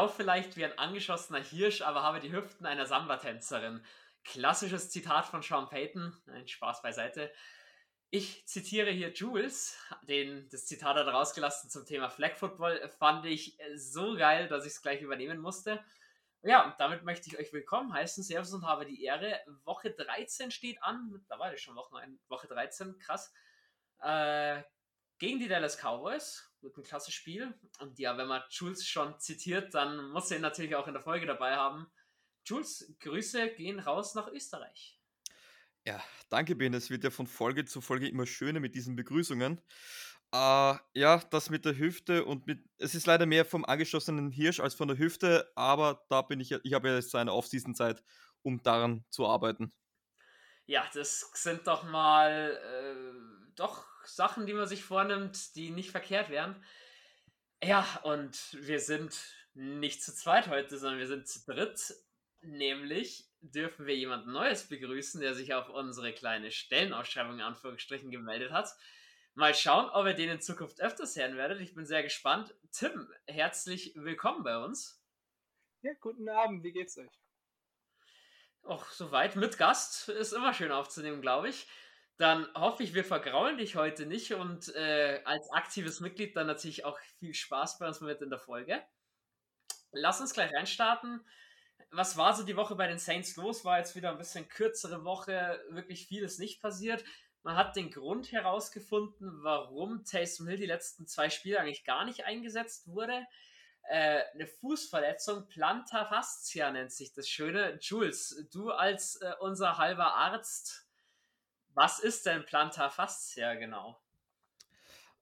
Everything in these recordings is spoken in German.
Laufe vielleicht wie ein angeschossener Hirsch, aber habe die Hüften einer Samba-Tänzerin. Klassisches Zitat von Sean Payton. Nein, Spaß beiseite. Ich zitiere hier Jules, den, das Zitat hat rausgelassen zum Thema Flag Football, fand ich so geil, dass ich es gleich übernehmen musste. Ja, und damit möchte ich euch willkommen heißen. Servus und habe die Ehre. Woche 13 steht an. Mittlerweile schon Woche 13, krass. Äh, gegen die Dallas Cowboys. Wird ein klasse Spiel. Und ja, wenn man Jules schon zitiert, dann muss er ihn natürlich auch in der Folge dabei haben. Jules, Grüße gehen raus nach Österreich. Ja, danke Ben. Es wird ja von Folge zu Folge immer schöner mit diesen Begrüßungen. Äh, ja, das mit der Hüfte und mit. Es ist leider mehr vom angeschossenen Hirsch als von der Hüfte, aber da bin ich ja. Ich habe ja jetzt eine Off-Season-Zeit, um daran zu arbeiten. Ja, das sind doch mal äh, doch Sachen, die man sich vornimmt, die nicht verkehrt wären. Ja, und wir sind nicht zu zweit heute, sondern wir sind zu dritt. Nämlich dürfen wir jemand Neues begrüßen, der sich auf unsere kleine Stellenausschreibung in Anführungsstrichen gemeldet hat. Mal schauen, ob ihr den in Zukunft öfters hören werdet. Ich bin sehr gespannt. Tim, herzlich willkommen bei uns. Ja, guten Abend. Wie geht's euch? Och, soweit. Mit Gast ist immer schön aufzunehmen, glaube ich. Dann hoffe ich, wir vergraulen dich heute nicht und äh, als aktives Mitglied dann natürlich auch viel Spaß bei uns mit in der Folge. Lass uns gleich reinstarten. Was war so die Woche bei den Saints los? War jetzt wieder ein bisschen kürzere Woche, wirklich vieles nicht passiert. Man hat den Grund herausgefunden, warum Taysom Hill die letzten zwei Spiele eigentlich gar nicht eingesetzt wurde. Äh, eine Fußverletzung, Plantar Fascia nennt sich das Schöne. Jules, du als äh, unser halber Arzt, was ist denn Plantar Fascia genau?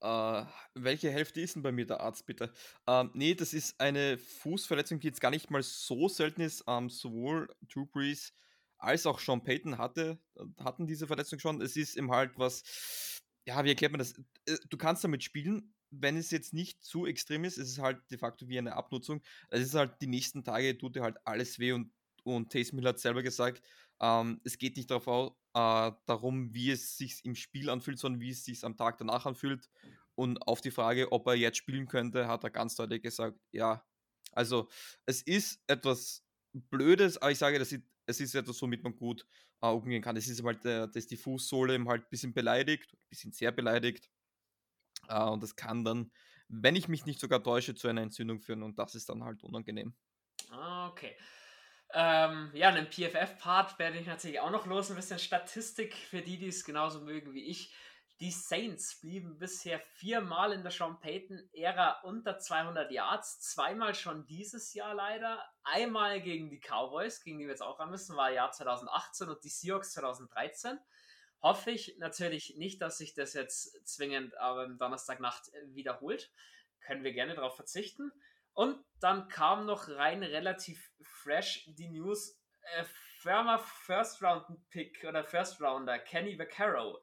Äh, welche Hälfte ist denn bei mir der Arzt, bitte? Ähm, nee, das ist eine Fußverletzung, die jetzt gar nicht mal so selten ist. Ähm, sowohl Drew Brees als auch Sean Payton hatte, hatten diese Verletzung schon. Es ist eben halt was, ja, wie erklärt man das? Äh, du kannst damit spielen, wenn es jetzt nicht zu extrem ist, ist es halt de facto wie eine Abnutzung. Es ist halt die nächsten Tage tut dir halt alles weh und, und Taysom hat selber gesagt, ähm, es geht nicht darauf, äh, darum, wie es sich im Spiel anfühlt, sondern wie es sich am Tag danach anfühlt. Und auf die Frage, ob er jetzt spielen könnte, hat er ganz deutlich gesagt, ja. Also es ist etwas Blödes, aber ich sage, das ist es ist etwas, womit man gut äh, umgehen kann. Es ist halt, äh, dass die Fußsohle eben halt ein bisschen beleidigt, ein bisschen sehr beleidigt. Äh, und das kann dann, wenn ich mich nicht sogar täusche, zu einer Entzündung führen und das ist dann halt unangenehm. Okay. Ähm, ja, einen PFF-Part werde ich natürlich auch noch los. Ein bisschen Statistik für die, die es genauso mögen wie ich. Die Saints blieben bisher viermal in der Sean Payton-Ära unter 200 Yards. Zweimal schon dieses Jahr leider. Einmal gegen die Cowboys, gegen die wir jetzt auch ran müssen, war Jahr 2018 und die Seahawks 2013. Hoffe ich natürlich nicht, dass sich das jetzt zwingend am Donnerstagnacht wiederholt. Können wir gerne darauf verzichten. Und dann kam noch rein relativ fresh die News. Äh, Firma First Round Pick oder First Rounder Kenny Vaccaro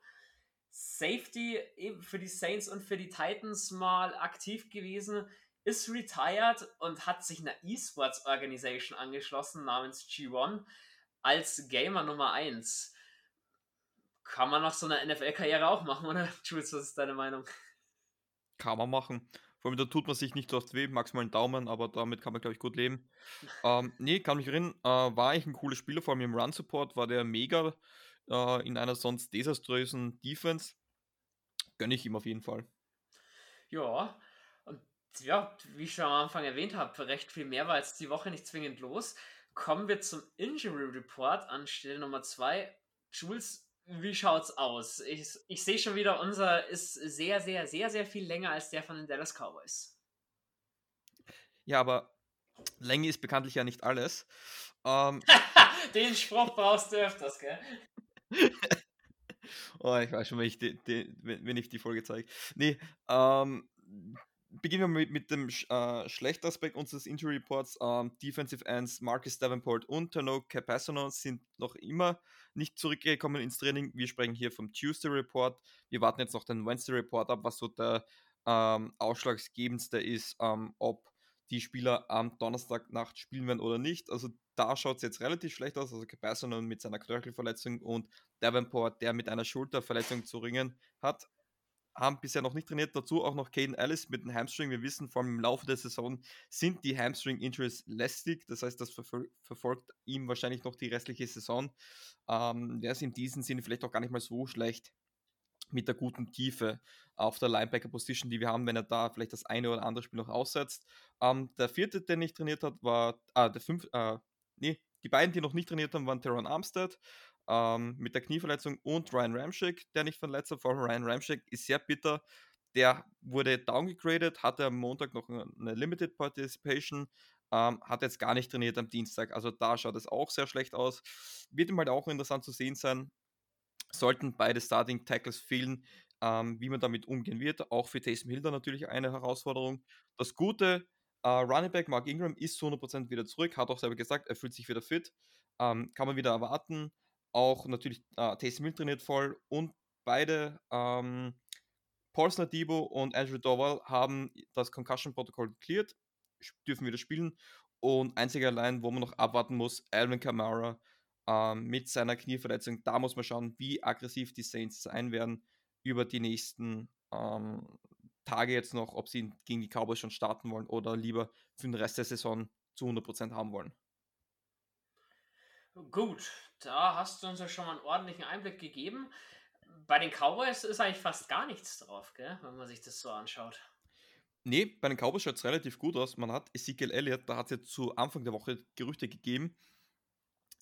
Safety eben für die Saints und für die Titans mal aktiv gewesen, ist retired und hat sich einer E-Sports Organisation angeschlossen namens G1 als Gamer Nummer 1. Kann man nach so einer NFL-Karriere auch machen, oder? Jules, was ist deine Meinung? Kann man machen. Vor allem, da tut man sich nicht so oft weh, maximal einen Daumen, aber damit kann man, glaube ich, gut leben. ähm, nee, kann mich erinnern, äh, war eigentlich ein cooler Spieler, vor allem im Run-Support war der mega äh, in einer sonst desaströsen Defense. Gönne ich ihm auf jeden Fall. Ja, und ja, wie ich schon am Anfang erwähnt habe, recht viel mehr war jetzt die Woche nicht zwingend los. Kommen wir zum Injury Report an Stelle Nummer 2. Jules, wie schaut's aus? Ich, ich sehe schon wieder, unser ist sehr, sehr, sehr, sehr viel länger als der von den Dallas Cowboys. Ja, aber Länge ist bekanntlich ja nicht alles. Ähm, Den Spruch brauchst du öfters, gell? oh, ich weiß schon, wenn ich die, die, wenn ich die Folge zeige. Nee, ähm, beginnen wir mit, mit dem äh, schlechten Aspekt unseres Injury Reports. Ähm, Defensive Ends Marcus Davenport und Tano Capassano sind noch immer nicht zurückgekommen ins Training. Wir sprechen hier vom Tuesday Report. Wir warten jetzt noch den Wednesday Report ab, was so der ähm, ausschlaggebendste ist, ähm, ob die Spieler am Donnerstagnacht spielen werden oder nicht. Also da schaut es jetzt relativ schlecht aus. Also Capasso mit seiner Knöchelverletzung und Davenport, der mit einer Schulterverletzung zu ringen hat. Haben bisher noch nicht trainiert. Dazu auch noch Caden Ellis mit dem Hamstring. Wir wissen, vor allem im Laufe der Saison sind die Hamstring-Injuries lästig. Das heißt, das verfol verfolgt ihm wahrscheinlich noch die restliche Saison. Ähm, der ist in diesem Sinne vielleicht auch gar nicht mal so schlecht mit der guten Tiefe auf der Linebacker-Position, die wir haben, wenn er da vielleicht das eine oder andere Spiel noch aussetzt. Ähm, der vierte, der nicht trainiert hat, war, ah, der fünfte, äh, nee, die beiden, die noch nicht trainiert haben, waren Teron Armstead ähm, mit der Knieverletzung und Ryan Ramchick, der nicht verletzt hat. Vor allem Ryan Ramchick ist sehr bitter. Der wurde downgegradet, hatte am Montag noch eine Limited Participation, ähm, hat jetzt gar nicht trainiert am Dienstag. Also da schaut es auch sehr schlecht aus. Wird ihm halt auch interessant zu sehen sein, sollten beide Starting Tackles fehlen, ähm, wie man damit umgehen wird. Auch für Taysom Hilder natürlich eine Herausforderung. Das Gute, äh, Running Back Mark Ingram ist zu 100% wieder zurück, hat auch selber gesagt, er fühlt sich wieder fit. Ähm, kann man wieder erwarten. Auch natürlich äh, Taysom Hill trainiert voll und beide ähm, Paulson Debo und Andrew Dowell haben das Concussion-Protokoll geklärt, dürfen wieder spielen. Und einzig allein, wo man noch abwarten muss, Alvin Kamara ähm, mit seiner Knieverletzung. Da muss man schauen, wie aggressiv die Saints sein werden über die nächsten ähm, Tage jetzt noch, ob sie gegen die Cowboys schon starten wollen oder lieber für den Rest der Saison zu 100% haben wollen. Gut, da hast du uns ja schon mal einen ordentlichen Einblick gegeben. Bei den Cowboys ist eigentlich fast gar nichts drauf, gell? wenn man sich das so anschaut. Nee, bei den Cowboys schaut es relativ gut aus. Man hat Ezekiel Elliott, da hat es ja zu Anfang der Woche Gerüchte gegeben,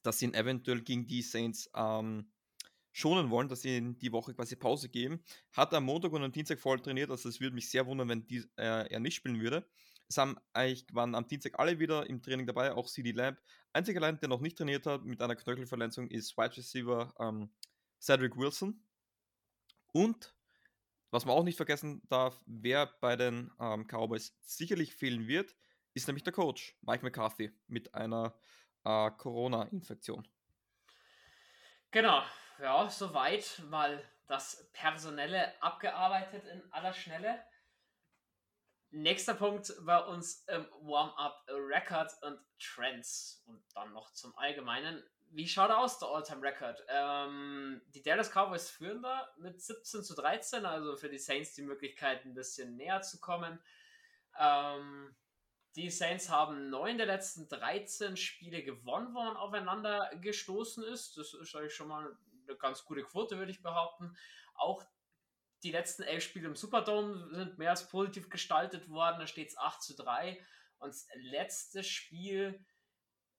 dass sie ihn eventuell gegen die Saints ähm, schonen wollen, dass sie in die Woche quasi Pause geben. Hat am Montag und am Dienstag voll trainiert, also es würde mich sehr wundern, wenn die, äh, er nicht spielen würde. Es haben eigentlich, waren am Dienstag alle wieder im Training dabei, auch CD Lamb. Einziger allein, der noch nicht trainiert hat mit einer Knöchelverletzung, ist Wide Receiver ähm, Cedric Wilson. Und was man auch nicht vergessen darf, wer bei den ähm, Cowboys sicherlich fehlen wird, ist nämlich der Coach, Mike McCarthy, mit einer äh, Corona-Infektion. Genau, ja, soweit mal das Personelle abgearbeitet in aller Schnelle. Nächster Punkt bei uns im Warm-up Record und Trends und dann noch zum Allgemeinen. Wie schaut er aus, der All-Time-Record? Ähm, die Dallas Cowboys führen da mit 17 zu 13, also für die Saints die Möglichkeit, ein bisschen näher zu kommen. Ähm, die Saints haben neun der letzten 13 Spiele gewonnen, wo man aufeinander gestoßen ist. Das ist eigentlich schon mal eine ganz gute Quote, würde ich behaupten. Auch die letzten elf Spiele im Superdome sind mehr als positiv gestaltet worden. Da steht es 8 zu 3. Und das letzte Spiel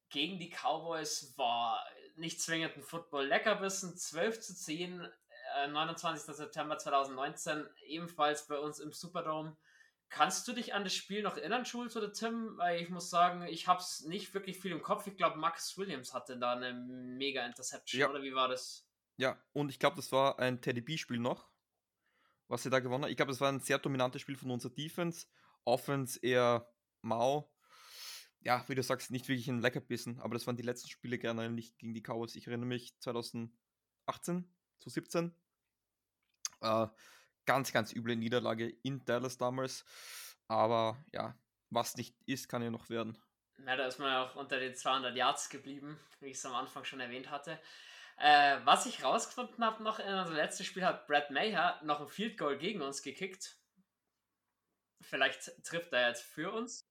gegen die Cowboys war nicht zwingend ein Football-Leckerbissen. 12 zu 10, äh, 29. September 2019, ebenfalls bei uns im Superdome. Kannst du dich an das Spiel noch erinnern, Schulz oder Tim? Weil ich muss sagen, ich habe es nicht wirklich viel im Kopf. Ich glaube, Max Williams hatte da eine mega Interception, ja. oder wie war das? Ja, und ich glaube, das war ein Teddy B-Spiel noch was sie da gewonnen haben. Ich glaube, es war ein sehr dominantes Spiel von unserer Defense. Offense eher mau. Ja, wie du sagst, nicht wirklich ein Leckerbissen, aber das waren die letzten Spiele gerne nicht gegen die Cowboys. Ich erinnere mich 2018, 2017. Äh, ganz, ganz üble Niederlage in Dallas damals. Aber ja, was nicht ist, kann ja noch werden. Ja, da ist man ja auch unter den 200 Yards geblieben, wie ich es am Anfang schon erwähnt hatte. Äh, was ich rausgefunden habe noch in unserem letzten Spiel hat Brad Mayer noch ein Field Goal gegen uns gekickt. Vielleicht trifft er jetzt für uns.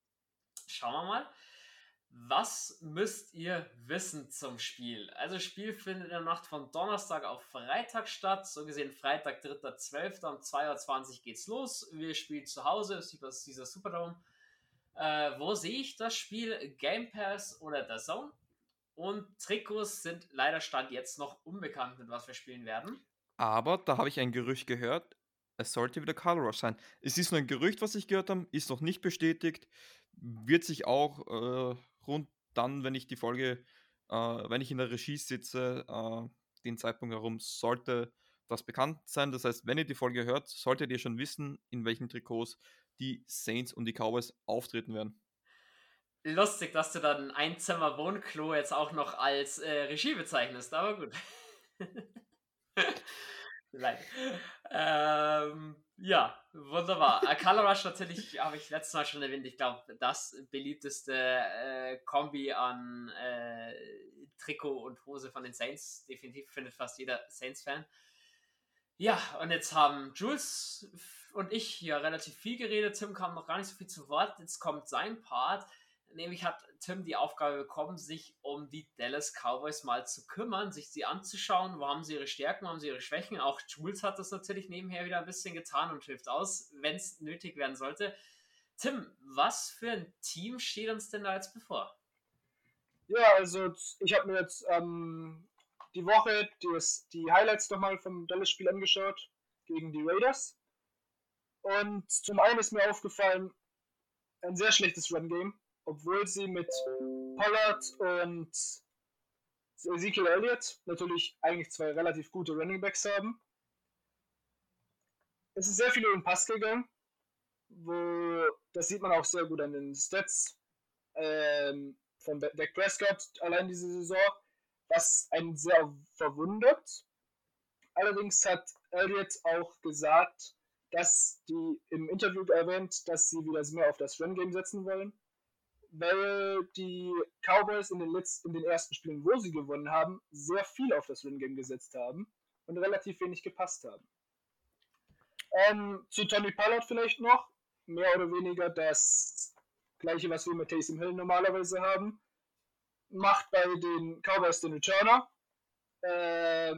Schauen wir mal. Was müsst ihr wissen zum Spiel? Also Spiel findet in der Nacht von Donnerstag auf Freitag statt. So gesehen Freitag, 3.12. um 2.20 Uhr geht's los. Wir spielen zu Hause, das ist dieser Superdome. Äh, wo sehe ich das Spiel? Game Pass oder der Zone? Und Trikots sind leider Stand jetzt noch unbekannt, mit was wir spielen werden. Aber da habe ich ein Gerücht gehört, es sollte wieder Color Rush sein. Es ist nur ein Gerücht, was ich gehört habe, ist noch nicht bestätigt. Wird sich auch äh, rund dann, wenn ich die Folge, äh, wenn ich in der Regie sitze, äh, den Zeitpunkt herum, sollte das bekannt sein. Das heißt, wenn ihr die Folge hört, solltet ihr schon wissen, in welchen Trikots die Saints und die Cowboys auftreten werden lustig, dass du dann ein Zimmer Wohnklo jetzt auch noch als äh, Regie bezeichnest, aber gut. ähm, ja, wunderbar. Äh, Color Rush natürlich, habe ich letztes Mal schon erwähnt, ich glaube, das beliebteste äh, Kombi an äh, Trikot und Hose von den Saints. Definitiv findet fast jeder Saints-Fan. Ja, und jetzt haben Jules und ich hier relativ viel geredet. Tim kam noch gar nicht so viel zu Wort. Jetzt kommt sein Part. Nämlich hat Tim die Aufgabe bekommen, sich um die Dallas Cowboys mal zu kümmern, sich sie anzuschauen. Wo haben sie ihre Stärken, wo haben sie ihre Schwächen? Auch Jules hat das natürlich nebenher wieder ein bisschen getan und hilft aus, wenn es nötig werden sollte. Tim, was für ein Team steht uns denn da jetzt bevor? Ja, also ich habe mir jetzt ähm, die Woche die, die Highlights nochmal vom Dallas-Spiel angeschaut gegen die Raiders. Und zum einen ist mir aufgefallen, ein sehr schlechtes Run-Game, obwohl sie mit Pollard und Ezekiel Elliott natürlich eigentlich zwei relativ gute Running Backs haben. Es ist sehr viel über den Pass gegangen, wo das sieht man auch sehr gut an den Stats ähm, von Dak Prescott allein diese Saison was einen sehr verwundert. Allerdings hat Elliott auch gesagt, dass die im Interview erwähnt, dass sie wieder mehr auf das Run-Game setzen wollen, weil die Cowboys in den, letzten, in den ersten Spielen, wo sie gewonnen haben, sehr viel auf das Run-Game gesetzt haben und relativ wenig gepasst haben. Ähm, zu Tony Pollard vielleicht noch, mehr oder weniger das gleiche, was wir mit Taysom Hill normalerweise haben macht bei den Cowboys den Returner. Äh,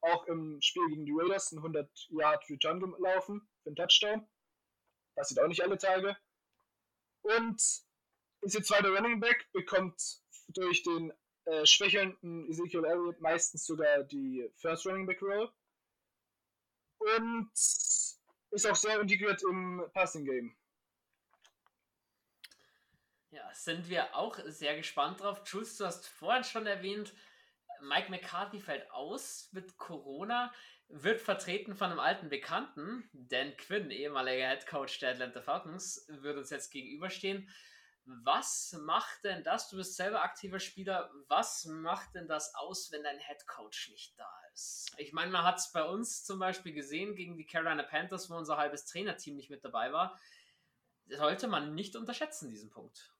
auch im Spiel gegen die Raiders ein 100 Yard Return gelaufen für einen Touchdown. Passiert auch nicht alle Tage. Und ist jetzt zweiter Running Back, bekommt durch den äh, schwächelnden Ezekiel Elliott meistens sogar die First Running Back Role. Und ist auch sehr integriert im Passing Game. Ja, sind wir auch sehr gespannt drauf. Jules, du hast vorhin schon erwähnt, Mike McCarthy fällt aus mit Corona, wird vertreten von einem alten Bekannten, Dan Quinn, ehemaliger Head Coach der Atlanta Falcons, wird uns jetzt gegenüberstehen. Was macht denn das? Du bist selber aktiver Spieler. Was macht denn das aus, wenn dein Head Coach nicht da ist? Ich meine, man hat es bei uns zum Beispiel gesehen gegen die Carolina Panthers, wo unser halbes Trainerteam nicht mit dabei war. Sollte man nicht unterschätzen, diesen Punkt.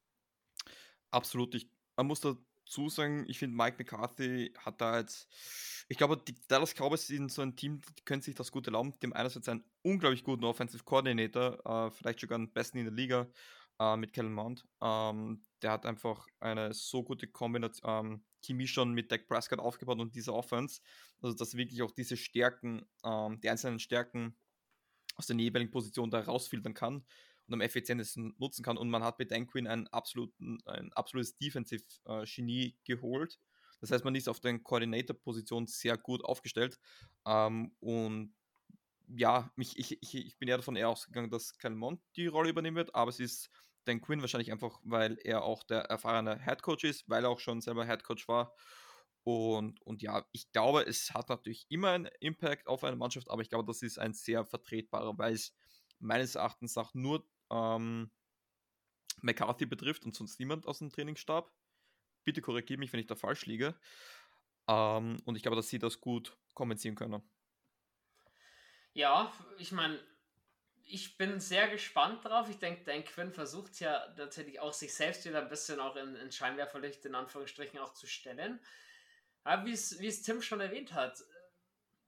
Absolut. Ich, man muss dazu sagen, ich finde, Mike McCarthy hat da jetzt, ich glaube, die Dallas Cowboys sind so ein Team, die können sich das gut erlauben. Dem einerseits einen unglaublich guten Offensive Coordinator, äh, vielleicht sogar den besten in der Liga, äh, mit Kellen Mount. Ähm, der hat einfach eine so gute Kombination, ähm, Chemie schon mit Dak Prescott aufgebaut und dieser Offense, also dass wirklich auch diese Stärken, ähm, die einzelnen Stärken aus der jeweiligen Position da rausfiltern kann und am effizientesten nutzen kann. Und man hat mit Dan Quinn ein, absoluten, ein absolutes Defensive-Genie geholt. Das heißt, man ist auf den Coordinator-Position sehr gut aufgestellt. Ähm, und ja, mich, ich, ich, ich bin eher davon eher ausgegangen, dass Calmont die Rolle übernehmen wird, aber es ist Dan Quinn wahrscheinlich einfach, weil er auch der erfahrene Head Coach ist, weil er auch schon selber Head Coach war. Und, und ja, ich glaube, es hat natürlich immer einen Impact auf eine Mannschaft, aber ich glaube, das ist ein sehr vertretbarer, weil es meines Erachtens nach nur ähm, McCarthy betrifft und sonst niemand aus dem Trainingsstab. Bitte korrigiere mich, wenn ich da falsch liege. Ähm, und ich glaube, dass sie das gut kompensieren können. Ja, ich meine, ich bin sehr gespannt drauf. Ich denke, Dan Quinn versucht ja tatsächlich auch sich selbst wieder ein bisschen auch in, in Scheinwerferlicht in Anführungsstrichen auch zu stellen. Aber wie es Tim schon erwähnt hat,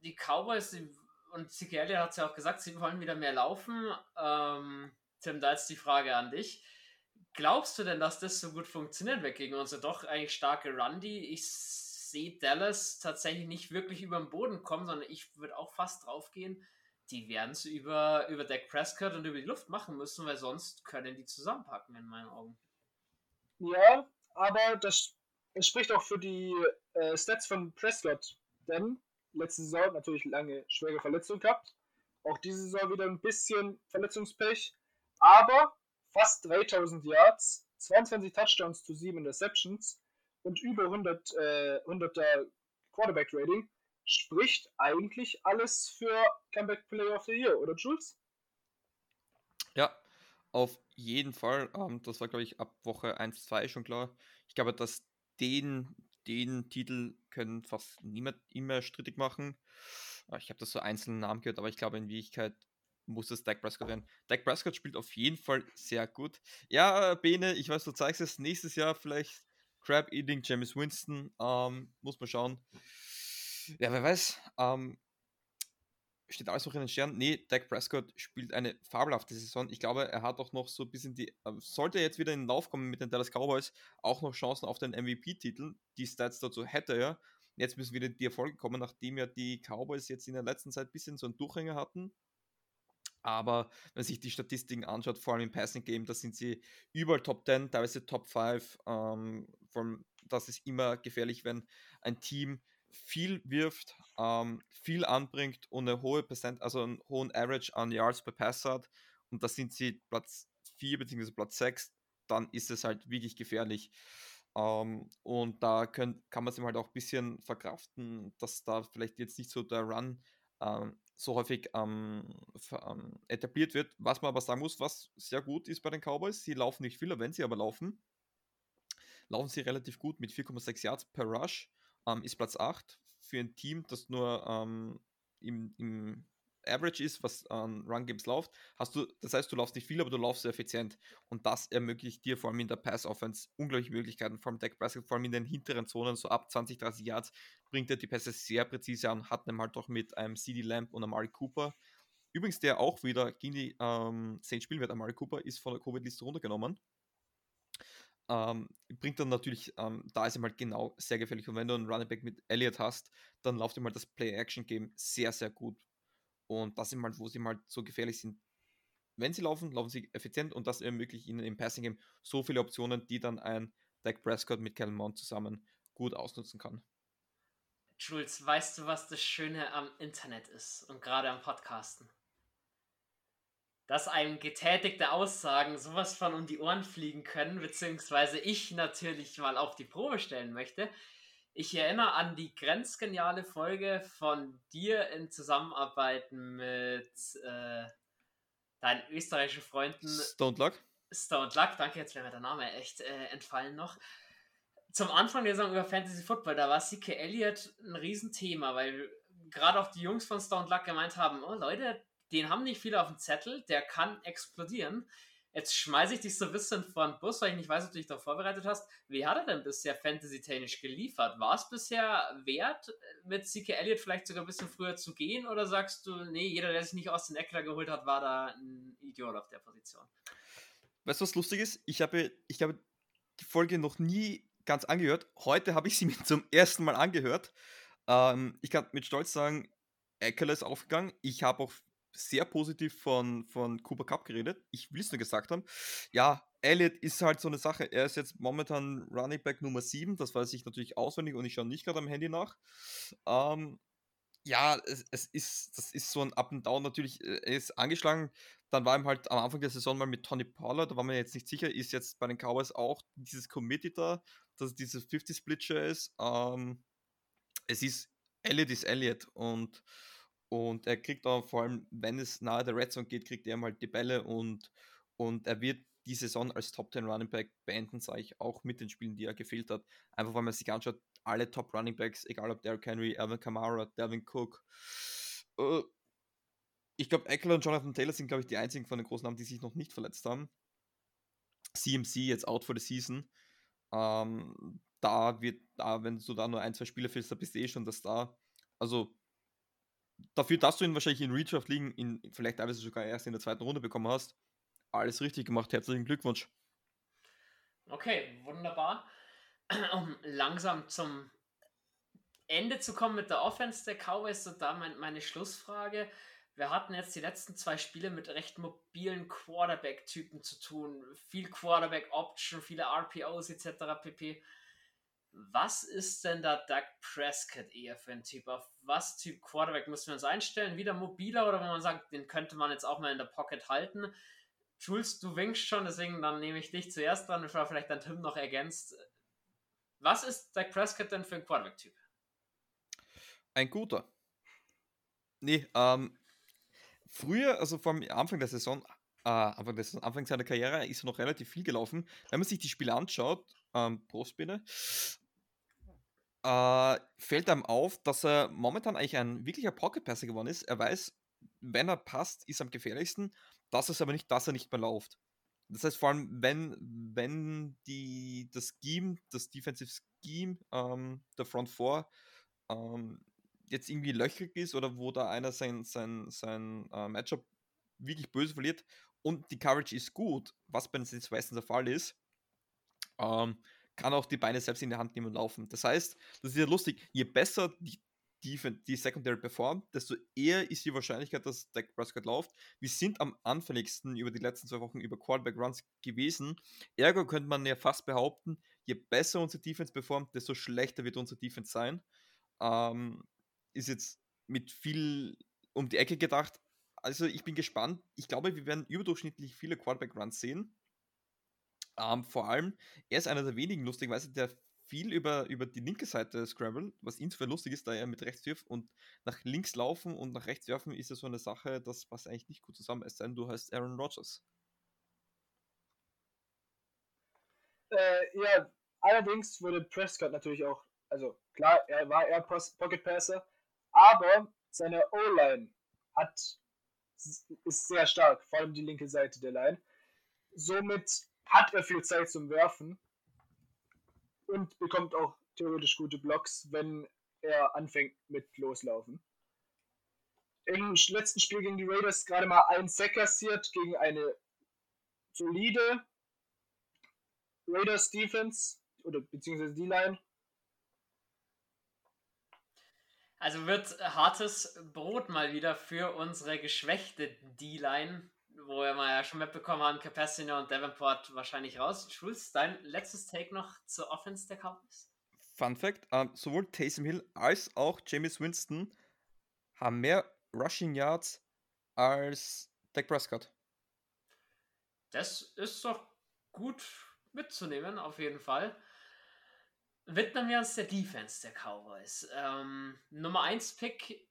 die Cowboys die, und Sikieli hat es ja auch gesagt, sie wollen wieder mehr laufen. Ähm, Tim, da jetzt die Frage an dich. Glaubst du denn, dass das so gut funktioniert wird gegen unsere doch eigentlich starke Rundy? Ich sehe Dallas tatsächlich nicht wirklich über den Boden kommen, sondern ich würde auch fast drauf gehen, die werden es über, über Dak Prescott und über die Luft machen müssen, weil sonst können die zusammenpacken, in meinen Augen. Ja, aber das spricht auch für die äh, Stats von Prescott, denn letzte Saison natürlich lange schwere Verletzung gehabt. Auch diese Saison wieder ein bisschen Verletzungspech aber fast 3000 Yards, 22 Touchdowns zu 7 Interceptions und über 100, äh, 100er Quarterback Rating spricht eigentlich alles für Comeback Player of the Year, oder Jules? Ja, auf jeden Fall. Ähm, das war, glaube ich, ab Woche 1, 2 schon klar. Ich glaube, dass den, den Titel können fast niemand immer strittig machen. Äh, ich habe das so einzelnen Namen gehört, aber ich glaube in Wirklichkeit muss es Dak Prescott werden. Dak Prescott spielt auf jeden Fall sehr gut. Ja, Bene, ich weiß, du zeigst es nächstes Jahr vielleicht Crab Eating James Winston. Ähm, muss man schauen. Ja, wer weiß. Ähm, steht alles noch in den Sternen. Nee, Dak Prescott spielt eine fabelhafte Saison. Ich glaube, er hat auch noch so ein bisschen die, äh, sollte er jetzt wieder in den Lauf kommen mit den Dallas Cowboys, auch noch Chancen auf den MVP-Titel. Die Stats dazu hätte er. Jetzt müssen wieder die Erfolge kommen, nachdem ja die Cowboys jetzt in der letzten Zeit ein bisschen so einen Durchhänger hatten. Aber wenn man sich die Statistiken anschaut, vor allem im Passing Game, da sind sie überall Top 10, teilweise Top 5. Ähm, vor allem, das ist immer gefährlich, wenn ein Team viel wirft, ähm, viel anbringt und eine hohe Percent, also einen hohen Average an Yards per Pass hat. Und da sind sie Platz 4 bzw. Platz 6, dann ist es halt wirklich gefährlich. Ähm, und da können, kann man es halt auch ein bisschen verkraften, dass da vielleicht jetzt nicht so der Run ähm, so häufig ähm, ähm, etabliert wird. Was man aber sagen muss, was sehr gut ist bei den Cowboys, sie laufen nicht viel, wenn sie aber laufen, laufen sie relativ gut mit 4,6 Yards per Rush, ähm, ist Platz 8 für ein Team, das nur ähm, im, im Average ist, was an Run Games läuft, hast du, das heißt, du laufst nicht viel, aber du laufst sehr effizient. Und das ermöglicht dir vor allem in der Pass Offense unglaubliche Möglichkeiten, vor allem Deck Prescott, vor allem in den hinteren Zonen, so ab 20, 30 Yards, bringt er die Pässe sehr präzise an, hat dann halt auch mit einem CD Lamp und Amari Cooper. Übrigens, der auch wieder gegen die ähm, Saints spielen wird, Amari Cooper, ist von der Covid-Liste runtergenommen. Ähm, bringt dann natürlich, ähm, da ist ihm halt genau sehr gefährlich. Und wenn du einen Running Back mit Elliott hast, dann läuft ihm halt das Play-Action-Game sehr, sehr gut und das sind halt, wo sie mal so gefährlich sind. Wenn sie laufen, laufen sie effizient und das ermöglicht ihnen im Passing Game so viele Optionen, die dann ein Dak Prescott mit Kellen Mount zusammen gut ausnutzen kann. Jules, weißt du, was das Schöne am Internet ist und gerade am Podcasten? Dass einem getätigte Aussagen sowas von um die Ohren fliegen können, beziehungsweise ich natürlich mal auf die Probe stellen möchte. Ich erinnere an die grenzgeniale Folge von dir in Zusammenarbeit mit äh, deinen österreichischen Freunden. Stone Luck. Stone Luck, danke, jetzt wäre mir der Name echt äh, entfallen noch. Zum Anfang der Saison über Fantasy Football, da war CK Elliott ein Riesenthema, weil gerade auch die Jungs von Stone Luck gemeint haben, oh Leute, den haben nicht viele auf dem Zettel, der kann explodieren. Jetzt schmeiße ich dich so ein bisschen von Bus, weil ich nicht weiß, ob du dich darauf vorbereitet hast. Wie hat er denn bisher fantasy-technisch geliefert? War es bisher wert, mit CK Elliott vielleicht sogar ein bisschen früher zu gehen? Oder sagst du, nee, jeder, der sich nicht aus den Eckler geholt hat, war da ein Idiot auf der Position? Weißt du, was lustig ist? Ich habe, ich habe die Folge noch nie ganz angehört. Heute habe ich sie mir zum ersten Mal angehört. Ähm, ich kann mit Stolz sagen, Eckler ist aufgegangen. Ich habe auch sehr positiv von, von Cooper Cup geredet. Ich will es nur gesagt haben. Ja, Elliot ist halt so eine Sache. Er ist jetzt momentan Running Back Nummer 7. Das weiß ich natürlich auswendig und ich schaue nicht gerade am Handy nach. Ähm, ja, es, es, ist, das ist so ein Up and Down natürlich. Er ist angeschlagen. Dann war ihm halt am Anfang der Saison mal mit Tony Pollard, da war man jetzt nicht sicher, ist jetzt bei den Cowboys auch dieses Committee da, dass es diese 50-Split-Share ist. Ähm, es ist, Elliot ist Elliot und und er kriegt auch vor allem, wenn es nahe der Red Zone geht, kriegt er mal die Bälle und, und er wird die Saison als Top 10 Running Back beenden, sage ich, auch mit den Spielen, die er gefehlt hat. Einfach weil man sich anschaut, alle Top Running Backs, egal ob Derrick Henry, Alvin Kamara, Delvin Cook. Äh, ich glaube, Eckler und Jonathan Taylor sind, glaube ich, die einzigen von den großen Namen, die sich noch nicht verletzt haben. CMC jetzt out for the season. Ähm, da wird, da, wenn du da nur ein, zwei Spieler fühlst, da bist du eh schon das da. Also dafür, dass du ihn wahrscheinlich in Redraft liegen, in, vielleicht teilweise sogar erst in der zweiten Runde bekommen hast, alles richtig gemacht. Herzlichen Glückwunsch. Okay, wunderbar. Um langsam zum Ende zu kommen mit der Offense der Cowboys, so da mein, meine Schlussfrage. Wir hatten jetzt die letzten zwei Spiele mit recht mobilen Quarterback-Typen zu tun. Viel Quarterback-Option, viele RPOs etc. pp. Was ist denn da Doug Prescott eher für ein Typ? Auf was Typ Quarterback müssen wir uns einstellen? Wieder mobiler oder wenn man sagt, den könnte man jetzt auch mal in der Pocket halten? Jules, du winkst schon, deswegen dann nehme ich dich zuerst dran, bevor vielleicht dann Tim noch ergänzt. Was ist Doug Prescott denn für ein Quarterback-Typ? Ein guter. Nee, ähm, früher, also vom Anfang der Saison, äh, Anfang, der Saison, Anfang seiner Karriere ist er noch relativ viel gelaufen. Wenn man sich die Spiele anschaut, ähm, Prostbiene, äh, fällt einem auf, dass er momentan eigentlich ein wirklicher Pocket-Passer geworden ist. Er weiß, wenn er passt, ist er am gefährlichsten. Das ist aber nicht, dass er nicht mehr läuft. Das heißt vor allem, wenn, wenn die, das Scheme, das Defensive Scheme ähm, der Front 4 ähm, jetzt irgendwie löchrig ist oder wo da einer sein, sein, sein äh, Matchup wirklich böse verliert und die Coverage ist gut, was bei den meistens der Fall ist, ähm, kann auch die Beine selbst in die Hand nehmen und laufen. Das heißt, das ist ja lustig, je besser die, die, die Secondary performt, desto eher ist die Wahrscheinlichkeit, dass Dak Prescott läuft. Wir sind am anfälligsten über die letzten zwei Wochen über Quarterback Runs gewesen. Ergo könnte man ja fast behaupten, je besser unsere Defense performt, desto schlechter wird unsere Defense sein. Ähm, ist jetzt mit viel um die Ecke gedacht. Also ich bin gespannt. Ich glaube, wir werden überdurchschnittlich viele Quarterback Runs sehen. Ähm, vor allem, er ist einer der wenigen, lustigerweise, der viel über, über die linke Seite scramble, was insofern lustig ist, da er mit rechts wirft und nach links laufen und nach rechts werfen ist ja so eine Sache, das passt eigentlich nicht gut zusammen, es sei denn, du heißt Aaron Rodgers. Äh, ja, allerdings wurde Prescott natürlich auch, also klar, er war eher Pocket Passer, aber seine O-Line hat ist sehr stark, vor allem die linke Seite der Line. Somit hat er viel Zeit zum Werfen und bekommt auch theoretisch gute Blocks, wenn er anfängt mit Loslaufen. Im letzten Spiel gegen die Raiders gerade mal ein Sack kassiert gegen eine solide Raiders Defense oder beziehungsweise die Line. Also wird hartes Brot mal wieder für unsere geschwächte D-Line wo wir mal ja schon mitbekommen haben, Capacino und Davenport wahrscheinlich raus. Schulz, dein letztes Take noch zur Offense der Cowboys? Fun Fact: ähm, Sowohl Taysom Hill als auch James Winston haben mehr Rushing Yards als Dak Prescott. Das ist doch gut mitzunehmen, auf jeden Fall. Widmen wir uns der Defense der Cowboys. Ähm, Nummer 1 Pick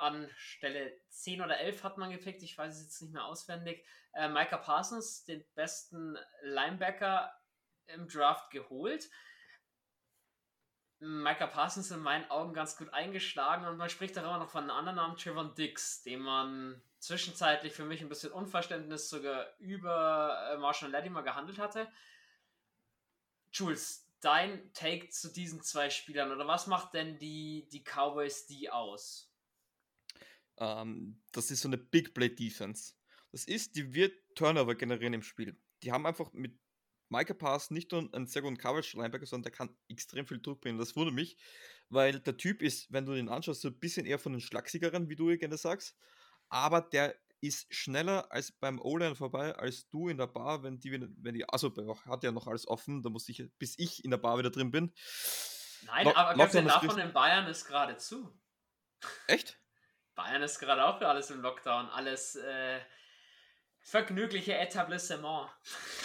an Stelle 10 oder 11 hat man gepickt, ich weiß es jetzt nicht mehr auswendig, äh, Micah Parsons, den besten Linebacker im Draft geholt. Micah Parsons in meinen Augen ganz gut eingeschlagen und man spricht auch immer noch von einem anderen Namen, Trevon Dix, den man zwischenzeitlich für mich ein bisschen Unverständnis sogar über äh, Marshall Latimer gehandelt hatte. Jules, dein Take zu diesen zwei Spielern oder was macht denn die, die Cowboys die aus? Ähm, das ist so eine Big Play Defense. Das ist, die wird Turnover generieren im Spiel. Die haben einfach mit Micah Pass nicht nur einen sehr guten Coverage Linebacker, sondern der kann extrem viel Druck bringen. Das wundert mich, weil der Typ ist, wenn du den anschaust, so ein bisschen eher von den Schlagsigeren, wie du gerne sagst. Aber der ist schneller als beim O-Line vorbei, als du in der Bar, wenn die, wenn die, also hat ja noch alles offen, da muss ich, bis ich in der Bar wieder drin bin. Nein, Lock, aber ganz davon in Bayern ist gerade zu. Echt? Bayern ist gerade auch alles im Lockdown. Alles äh, vergnügliche Etablissement.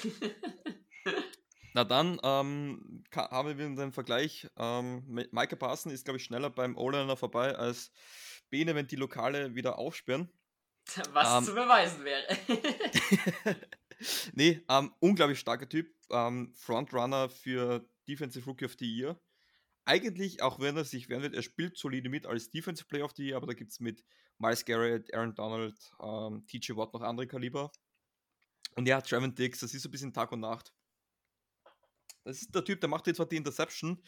Na dann ähm, haben wir den Vergleich. Ähm, Michael Parson ist, glaube ich, schneller beim O-Liner vorbei als Bene, wenn die Lokale wieder aufsperren. Was ähm, zu beweisen wäre. nee, ähm, unglaublich starker Typ. Ähm, Frontrunner für Defensive Rookie of the Year eigentlich, auch wenn er sich wird, er spielt solide mit als Defensive Player of the Year, aber da gibt es mit Miles Garrett, Aaron Donald, ähm, TJ Watt noch andere Kaliber. Und ja, Trevin Dix, das ist so ein bisschen Tag und Nacht. Das ist der Typ, der macht jetzt zwar die Interception,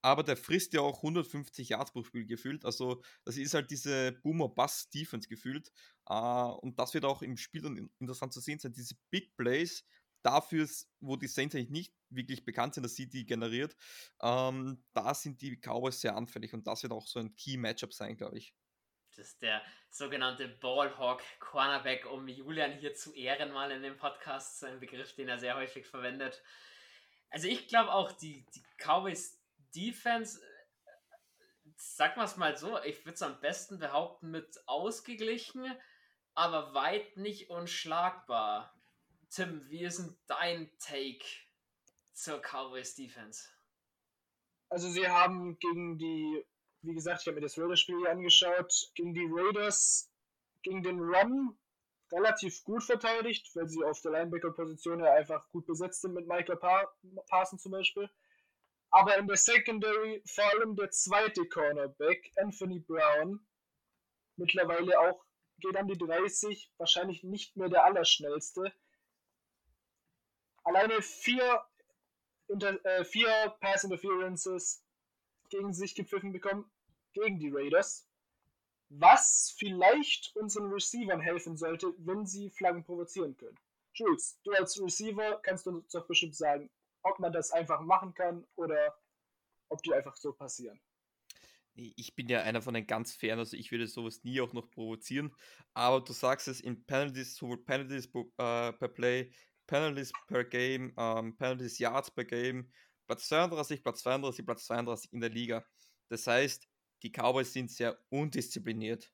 aber der frisst ja auch 150 Yards pro Spiel gefühlt. Also, das ist halt diese Boomer-Bass-Defense gefühlt. Uh, und das wird auch im Spiel dann interessant zu sehen sein. Diese Big Plays, dafür, wo die Saints eigentlich nicht wirklich bekannt sind, dass sie die generiert, ähm, da sind die Cowboys sehr anfällig und das wird auch so ein Key-Matchup sein, glaube ich. Das ist der sogenannte Ballhawk Cornerback, um Julian hier zu ehren, mal in dem Podcast, so ein Begriff, den er sehr häufig verwendet. Also ich glaube auch, die, die Cowboys Defense, sag mal mal so, ich würde es am besten behaupten mit ausgeglichen, aber weit nicht unschlagbar. Tim, wie ist denn dein Take zur Cowboys Defense? Also sie haben gegen die, wie gesagt, ich habe mir das Raiders-Spiel angeschaut, gegen die Raiders, gegen den Run relativ gut verteidigt, weil sie auf der Linebacker-Position ja einfach gut besetzt sind mit Michael pa Parson zum Beispiel. Aber in der Secondary vor allem der zweite Cornerback, Anthony Brown, mittlerweile auch geht an die 30, wahrscheinlich nicht mehr der allerschnellste, alleine vier, Inter äh, vier Pass Interferences gegen sich gepfiffen bekommen, gegen die Raiders. was vielleicht unseren Receivern helfen sollte, wenn sie Flaggen provozieren können. Jules, du als Receiver kannst uns doch bestimmt sagen, ob man das einfach machen kann oder ob die einfach so passieren. Ich bin ja einer von den ganz fairen, also ich würde sowas nie auch noch provozieren. Aber du sagst es in Penalties, sowohl Penalties äh, per Play, Penalties per Game, ähm, Penalties Yards per Game, Platz 32, Platz 32, Platz 32 in der Liga. Das heißt, die Cowboys sind sehr undiszipliniert.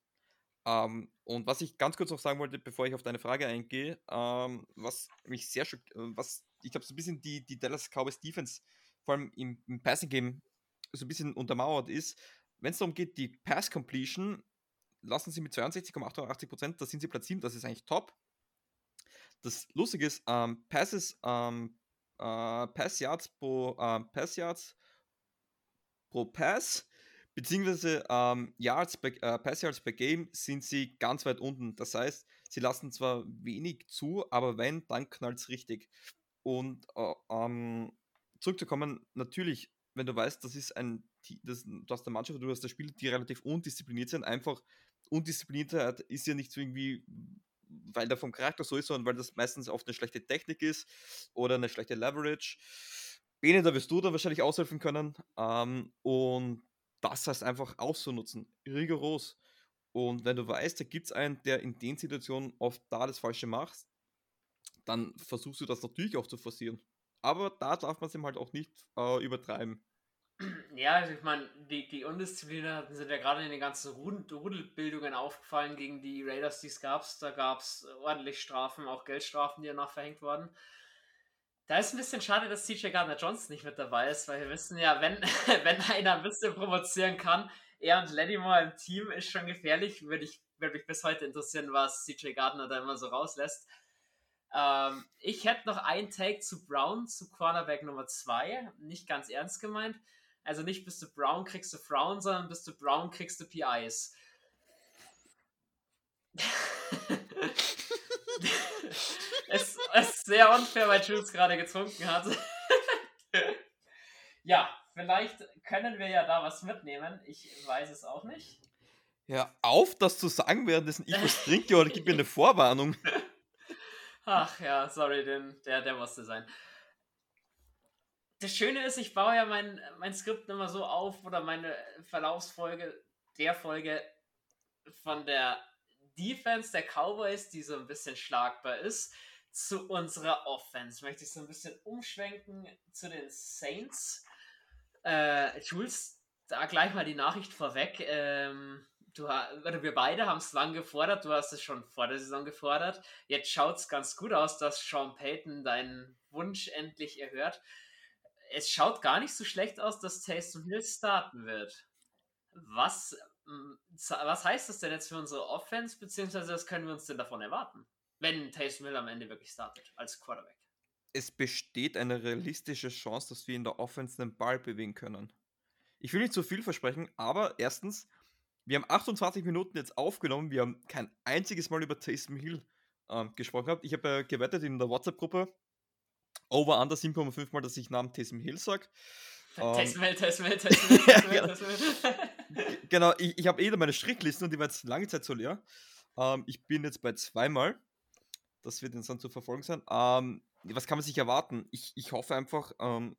Ähm, und was ich ganz kurz noch sagen wollte, bevor ich auf deine Frage eingehe, ähm, was mich sehr schock, äh, was ich glaube, so ein bisschen die, die Dallas Cowboys Defense, vor allem im, im Passing Game, so ein bisschen untermauert ist. Wenn es darum geht, die Pass Completion, lassen sie mit 62,88%, da sind sie Platz 7, das ist eigentlich top. Das Lustige ist, ähm, Passes, ähm, äh, Pass Yards pro ähm, Pass Yards pro Pass beziehungsweise ähm, Yards bei, äh, Pass Yards per Game sind sie ganz weit unten. Das heißt, sie lassen zwar wenig zu, aber wenn, dann knallt es richtig. Und äh, ähm, zurückzukommen, natürlich, wenn du weißt, das ist ein, das, du hast eine Mannschaft, du hast das Spiel, die relativ undiszipliniert sind, einfach Undiszipliniertheit ist ja nicht so irgendwie, weil der vom Charakter so ist, sondern weil das meistens oft eine schlechte Technik ist oder eine schlechte Leverage. Bene, da wirst du dann wahrscheinlich aushelfen können. Ähm, und das heißt einfach auszunutzen, rigoros. Und wenn du weißt, da gibt es einen, der in den Situationen oft da das Falsche macht, dann versuchst du das natürlich auch zu forcieren. Aber da darf man es ihm halt auch nicht äh, übertreiben. Ja, also ich meine, die, die Undisziplinen sind ja gerade in den ganzen Rudelbildungen aufgefallen gegen die Raiders, die es gab. Da gab es ordentlich Strafen, auch Geldstrafen, die danach verhängt wurden. Da ist ein bisschen schade, dass CJ Gardner Johnson nicht mit dabei ist, weil wir wissen ja, wenn, wenn einer ein bisschen provozieren kann, er und Lattimore im Team ist schon gefährlich. Würde, ich, würde mich bis heute interessieren, was CJ Gardner da immer so rauslässt. Ähm, ich hätte noch ein Take zu Brown, zu Cornerback Nummer 2. Nicht ganz ernst gemeint. Also nicht bist du Brown, kriegst du Frauen, sondern bist du Brown, kriegst du PIs. es, ist sehr unfair, weil Jules gerade getrunken hat. ja, vielleicht können wir ja da was mitnehmen. Ich weiß es auch nicht. Ja, auf, das zu sagen, währenddessen ich was trinke oder gib mir eine Vorwarnung. Ach ja, sorry, den, der, der musste sein. Das Schöne ist, ich baue ja mein, mein Skript immer so auf oder meine Verlaufsfolge der Folge von der Defense der Cowboys, die so ein bisschen schlagbar ist, zu unserer Offense. Möchte ich so ein bisschen umschwenken zu den Saints. Äh, Jules, da gleich mal die Nachricht vorweg. Ähm, du, oder wir beide haben es lang gefordert, du hast es schon vor der Saison gefordert. Jetzt schaut es ganz gut aus, dass Sean Payton deinen Wunsch endlich erhört. Es schaut gar nicht so schlecht aus, dass Taysom Hill starten wird. Was, was heißt das denn jetzt für unsere Offense, beziehungsweise was können wir uns denn davon erwarten, wenn Taysom Hill am Ende wirklich startet als Quarterback? Es besteht eine realistische Chance, dass wir in der Offense den Ball bewegen können. Ich will nicht zu viel versprechen, aber erstens, wir haben 28 Minuten jetzt aufgenommen. Wir haben kein einziges Mal über Taysom Hill äh, gesprochen gehabt. Ich habe äh, gewettet in der WhatsApp-Gruppe over under 7,5 Mal, dass ich Namen Taysom Hill sage. Taysom Hill, Taysom Hill, Taysom Hill, Taysom Hill. Genau, ich, ich habe eh meine Strichlisten und die war jetzt lange Zeit so leer. Ähm, ich bin jetzt bei zweimal. Das wird dann zu verfolgen sein. Ähm, was kann man sich erwarten? Ich, ich hoffe einfach ähm,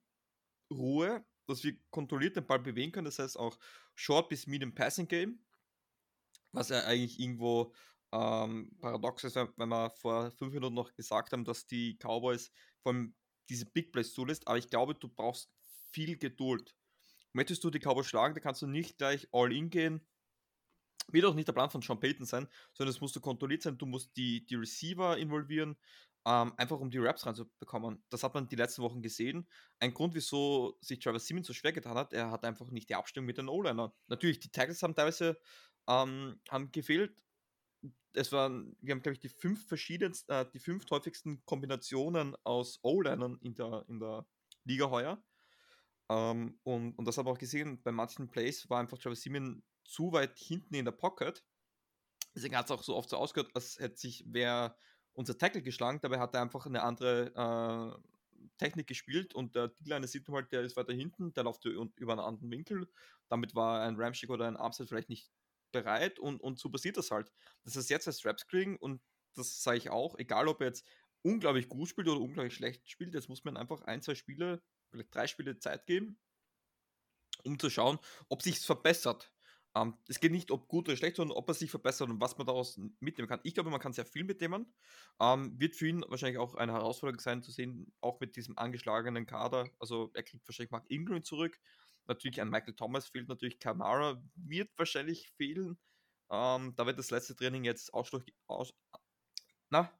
Ruhe, dass wir kontrolliert den Ball bewegen können. Das heißt auch Short bis Medium Passing Game. Was ja eigentlich irgendwo ähm, paradox ist, wenn wir vor fünf Minuten noch gesagt haben, dass die Cowboys vor allem diese Big Plays zulässt. Aber ich glaube, du brauchst viel Geduld. Möchtest du die Cowboys schlagen, dann kannst du nicht gleich all in gehen. Wird auch nicht der Plan von Sean Payton sein, sondern es musst du kontrolliert sein. Du musst die, die Receiver involvieren, ähm, einfach um die Raps reinzubekommen. Das hat man die letzten Wochen gesehen. Ein Grund, wieso sich Travis Simmons so schwer getan hat, er hat einfach nicht die Abstimmung mit den O-Liner. Natürlich, die Tackles haben teilweise ähm, haben gefehlt. Es waren, wir haben, glaube ich, die fünf verschiedensten, äh, die fünf häufigsten Kombinationen aus O-Linern in der, in der Liga heuer. Ähm, und, und das haben wir auch gesehen, bei manchen Plays war einfach Travis Simmons zu weit hinten in der Pocket. Deswegen hat es auch so oft so ausgehört, als hätte sich wer unser Tackle geschlagen. Dabei hat er einfach eine andere äh, Technik gespielt und der D-Liner sieht halt, der ist weiter hinten, der läuft über einen anderen Winkel. Damit war ein Ramschick oder ein Armstead vielleicht nicht bereit und, und so passiert das halt. Das ist jetzt als Raps kriegen und das sage ich auch, egal ob er jetzt unglaublich gut spielt oder unglaublich schlecht spielt, jetzt muss man einfach ein, zwei Spiele, vielleicht drei Spiele Zeit geben, um zu schauen, ob sich verbessert. Ähm, es geht nicht, ob gut oder schlecht, sondern ob er sich verbessert und was man daraus mitnehmen kann. Ich glaube, man kann sehr viel mitnehmen. Ähm, wird für ihn wahrscheinlich auch eine Herausforderung sein, zu sehen, auch mit diesem angeschlagenen Kader. Also er kriegt wahrscheinlich Mark Ingram zurück. Natürlich ein Michael Thomas fehlt natürlich. Kamara wird wahrscheinlich fehlen. Ähm, da wird das letzte Training jetzt Ausschlag, aus, na,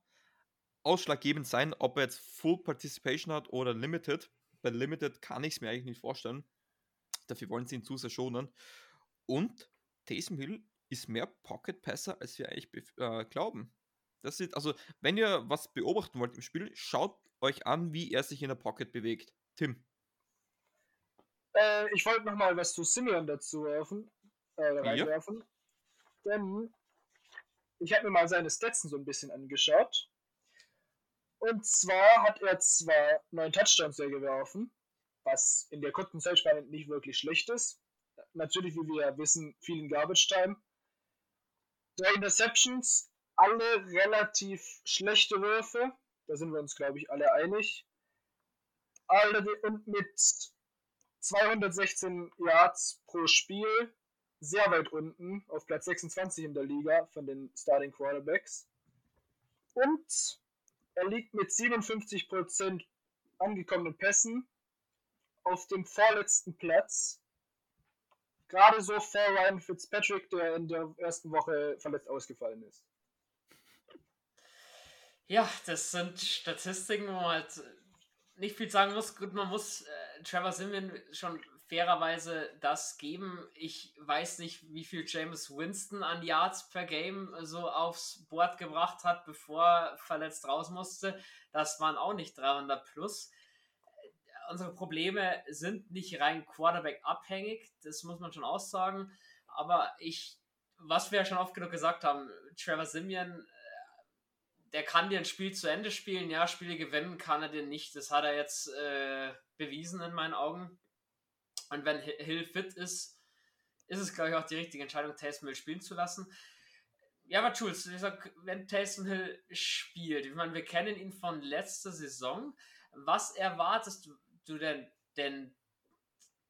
ausschlaggebend sein, ob er jetzt Full Participation hat oder Limited. Bei Limited kann ich es mir eigentlich nicht vorstellen. Dafür wollen sie ihn zu sehr schonen. Und Taysom Hill ist mehr Pocket Passer, als wir eigentlich äh, glauben. Das ist, also, wenn ihr was beobachten wollt im Spiel, schaut euch an, wie er sich in der Pocket bewegt. Tim. Äh, ich wollte nochmal was zu Simeon dazu werfen, äh, reinwerfen. Ja. Denn ich habe mir mal seine Stats so ein bisschen angeschaut. Und zwar hat er zwar neun Touchdowns sehr geworfen, was in der kurzen Zeitspanne nicht wirklich schlecht ist. Natürlich, wie wir ja wissen, vielen Garbage Time. Drei Interceptions, alle relativ schlechte Würfe. Da sind wir uns, glaube ich, alle einig. Alle und mit 216 Yards pro Spiel, sehr weit unten, auf Platz 26 in der Liga von den Starting Quarterbacks. Und er liegt mit 57% angekommenen Pässen auf dem vorletzten Platz. Gerade so vor Ryan Fitzpatrick, der in der ersten Woche verletzt ausgefallen ist. Ja, das sind Statistiken, wo man halt nicht viel sagen muss. Gut, man muss äh, Trevor Simeon schon fairerweise das geben. Ich weiß nicht, wie viel James Winston an Yards per Game so aufs Board gebracht hat, bevor er verletzt raus musste. Das waren auch nicht 300 plus. Unsere Probleme sind nicht rein Quarterback abhängig, das muss man schon aussagen. Aber ich, was wir ja schon oft genug gesagt haben, Trevor Simeon der kann dir ein Spiel zu Ende spielen, ja, Spiele gewinnen kann er dir nicht. Das hat er jetzt äh, bewiesen in meinen Augen. Und wenn Hill fit ist, ist es, glaube ich, auch die richtige Entscheidung, Taysom Hill spielen zu lassen. Ja, aber Jules, ich sag, wenn Taysom Hill spielt, ich meine, wir kennen ihn von letzter Saison. Was erwartest du denn, denn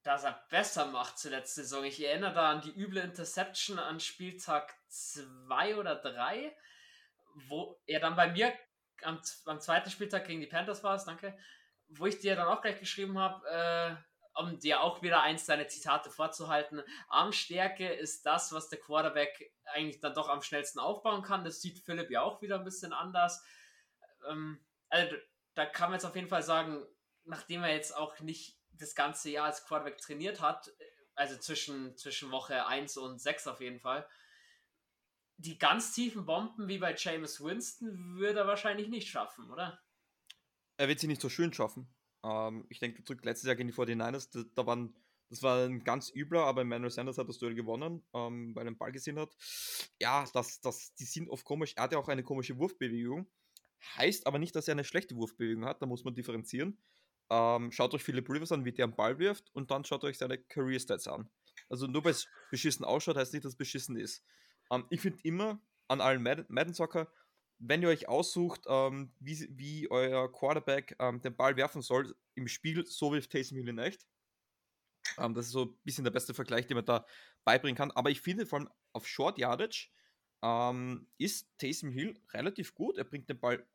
dass er besser macht zur letzten Saison? Ich erinnere da an die üble Interception an Spieltag 2 oder 3, wo er dann bei mir am, am zweiten Spieltag gegen die Panthers war es, danke, wo ich dir dann auch gleich geschrieben habe, äh, um dir auch wieder eins deiner Zitate vorzuhalten, Armstärke ist das, was der Quarterback eigentlich dann doch am schnellsten aufbauen kann. Das sieht Philipp ja auch wieder ein bisschen anders. Ähm, also da kann man jetzt auf jeden Fall sagen, nachdem er jetzt auch nicht das ganze Jahr als Quarterback trainiert hat, also zwischen, zwischen Woche 1 und 6 auf jeden Fall, die ganz tiefen Bomben wie bei James Winston würde er wahrscheinlich nicht schaffen, oder? Er wird sie nicht so schön schaffen. Ähm, ich denke zurück, letztes Jahr gegen die 49ers, da, da, waren, das war ein ganz übler, aber Emmanuel Sanders hat das Duell gewonnen, ähm, weil er den Ball gesehen hat. Ja, das, das, die sind oft komisch. Er hat ja auch eine komische Wurfbewegung. Heißt aber nicht, dass er eine schlechte Wurfbewegung hat, da muss man differenzieren. Ähm, schaut euch Philip Rivers an, wie der am Ball wirft und dann schaut euch seine Career Stats an. Also nur weil es beschissen ausschaut, heißt nicht, dass es beschissen ist. Ähm, ich finde immer an allen Madden-Zocker, wenn ihr euch aussucht, ähm, wie, wie euer Quarterback ähm, den Ball werfen soll im Spiel, so wirft Taysom Hill in echt. Ähm, das ist so ein bisschen der beste Vergleich, den man da beibringen kann. Aber ich finde vor allem auf Short Yardage ähm, ist Taysom Hill relativ gut. Er bringt den Ball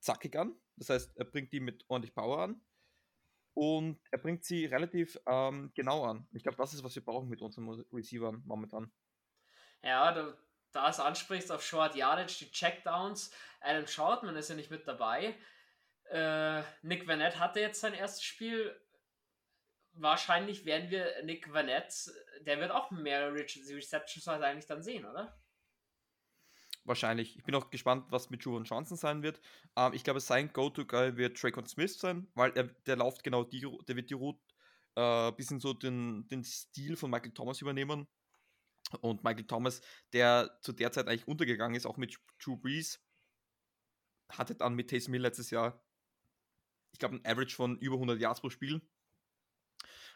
zackig an. Das heißt, er bringt die mit ordentlich Power an. Und er bringt sie relativ ähm, genau an. Ich glaube, das ist, was wir brauchen mit unseren Receivern momentan. Ja, du da es ansprichst auf Short Yardage, die Checkdowns. Alan Shortman ist ja nicht mit dabei. Äh, Nick Vanette hatte jetzt sein erstes Spiel. Wahrscheinlich werden wir Nick Vanette, der wird auch mehr Receptions halt eigentlich dann sehen, oder? Wahrscheinlich. Ich bin auch gespannt, was mit Juwan Johnson sein wird. Ähm, ich glaube, sein Go-To-Guy wird Traycon Smith sein, weil er, der läuft genau die, der wird die Route äh, bisschen so den, den Stil von Michael Thomas übernehmen. Und Michael Thomas, der zu der Zeit eigentlich untergegangen ist, auch mit Drew Brees, hatte dann mit Taysom Hill letztes Jahr, ich glaube, ein Average von über 100 Yards pro Spiel.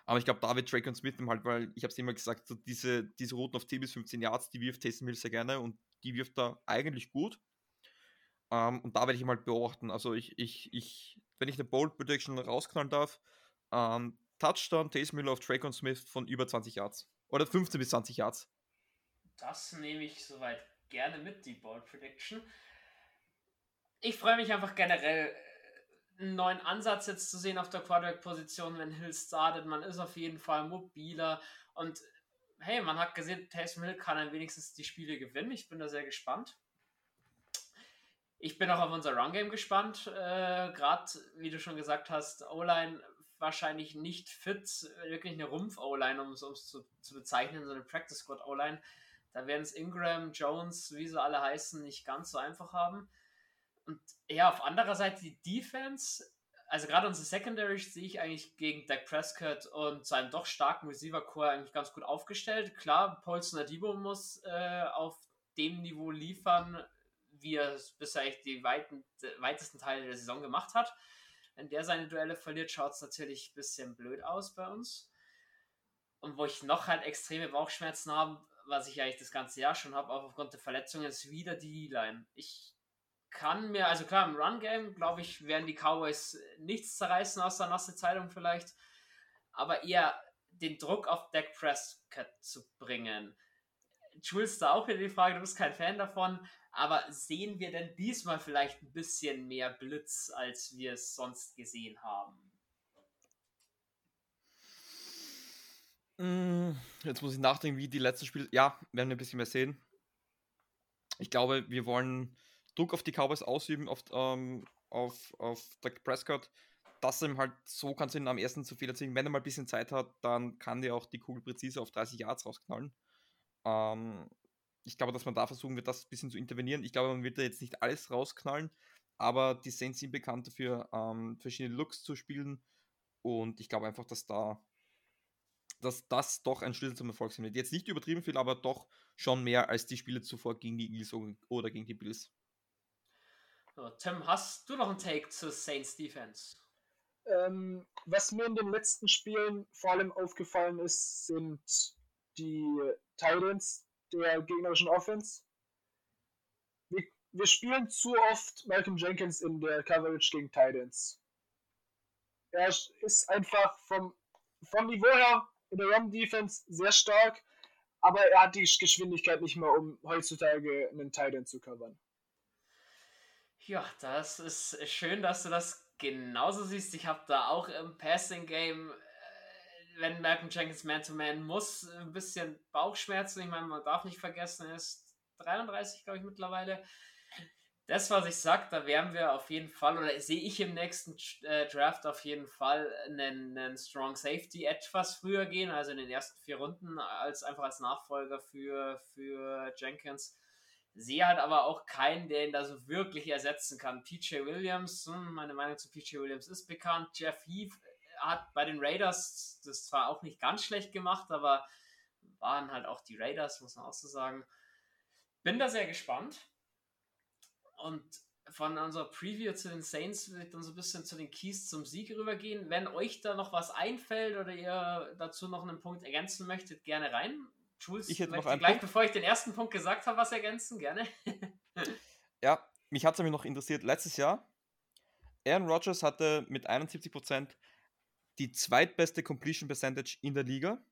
Aber ich glaube, da wird Drake und Smith halt, weil ich habe es immer gesagt, so diese, diese Routen auf 10 bis 15 Yards, die wirft Taysom Hill sehr gerne und die wirft da eigentlich gut. Ähm, und da werde ich mal beobachten. Also ich, ich, ich, wenn ich eine Bold Prediction rausknallen darf, ähm, Touchdown Taysom Hill auf Drake und Smith von über 20 Yards. Oder 15 bis 20 Yards. Das nehme ich soweit gerne mit, die Bold Prediction. Ich freue mich einfach generell, äh, einen neuen Ansatz jetzt zu sehen auf der Quarterback-Position, wenn Hill startet. Man ist auf jeden Fall mobiler und hey, man hat gesehen, Taysom Hill kann dann wenigstens die Spiele gewinnen. Ich bin da sehr gespannt. Ich bin auch auf unser Run-Game gespannt. Äh, Gerade, wie du schon gesagt hast, O-Line wahrscheinlich nicht fit. Wirklich eine Rumpf-O-Line, um es zu, zu bezeichnen, so eine Practice-Squad-O-Line. Da werden es Ingram, Jones, wie sie alle heißen, nicht ganz so einfach haben. Und ja, auf anderer Seite die Defense, also gerade unsere Secondary sehe ich eigentlich gegen Dak Prescott und seinem doch starken Receiver-Core eigentlich ganz gut aufgestellt. Klar, Paulson Adibo muss äh, auf dem Niveau liefern, wie er es bisher echt die weiten, weitesten Teile der Saison gemacht hat. Wenn der seine Duelle verliert, schaut es natürlich ein bisschen blöd aus bei uns. Und wo ich noch halt extreme Bauchschmerzen habe, was ich eigentlich das ganze Jahr schon habe, auch aufgrund der Verletzungen, ist wieder die Line. Ich kann mir, also klar, im Run-Game, glaube ich, werden die Cowboys nichts zerreißen aus der nasse Zeitung vielleicht, aber eher den Druck auf Dak Prescott zu bringen. Jules, da auch wieder die Frage, du bist kein Fan davon, aber sehen wir denn diesmal vielleicht ein bisschen mehr Blitz, als wir es sonst gesehen haben? Jetzt muss ich nachdenken, wie die letzten Spiele. Ja, werden wir ein bisschen mehr sehen. Ich glaube, wir wollen Druck auf die Cowboys ausüben, auf, ähm, auf, auf Dak Prescott, dass ihm halt so kannst du ihn am ersten zu viel erzielen. Wenn er mal ein bisschen Zeit hat, dann kann der auch die Kugel präzise auf 30 Yards rausknallen. Ähm, ich glaube, dass man da versuchen wird, das ein bisschen zu intervenieren. Ich glaube, man wird da jetzt nicht alles rausknallen, aber die Saints sind bekannt dafür, ähm, verschiedene Looks zu spielen. Und ich glaube einfach, dass da dass das doch ein Schlüssel zum Erfolg sind. Jetzt nicht übertrieben viel, aber doch schon mehr als die Spiele zuvor gegen die Eagles oder gegen die Bills. So, Tim, hast du noch einen Take zur Saints Defense? Ähm, was mir in den letzten Spielen vor allem aufgefallen ist, sind die Titans der gegnerischen Offense. Wir, wir spielen zu oft Malcolm Jenkins in der Coverage gegen Titans. Er ist einfach vom, vom Niveau her in der Run-Defense sehr stark, aber er hat die Geschwindigkeit nicht mehr, um heutzutage einen Titan zu covern. Ja, das ist schön, dass du das genauso siehst. Ich habe da auch im Passing Game, äh, wenn Malcolm Jenkins Man-to-Man muss, ein bisschen Bauchschmerzen. Ich meine, man darf nicht vergessen, er ist 33, glaube ich, mittlerweile. Das, was ich sage, da werden wir auf jeden Fall, oder sehe ich im nächsten äh, Draft auf jeden Fall einen, einen, Strong Safety etwas früher gehen, also in den ersten vier Runden, als einfach als Nachfolger für, für Jenkins. Sehe halt aber auch keinen, der ihn da so wirklich ersetzen kann. PJ Williams, hm, meine Meinung zu PJ Williams ist bekannt. Jeff Heath hat bei den Raiders das zwar auch nicht ganz schlecht gemacht, aber waren halt auch die Raiders, muss man auch so sagen. Bin da sehr gespannt. Und von unserer Preview zu den Saints will ich dann so ein bisschen zu den Keys zum Sieg rübergehen. Wenn euch da noch was einfällt oder ihr dazu noch einen Punkt ergänzen möchtet, gerne rein. Jules, ich hätte noch einen gleich, Punkt. bevor ich den ersten Punkt gesagt habe, was ergänzen, gerne. ja, mich hat es nämlich noch interessiert. Letztes Jahr, Aaron Rodgers hatte mit 71% die zweitbeste Completion Percentage in der Liga.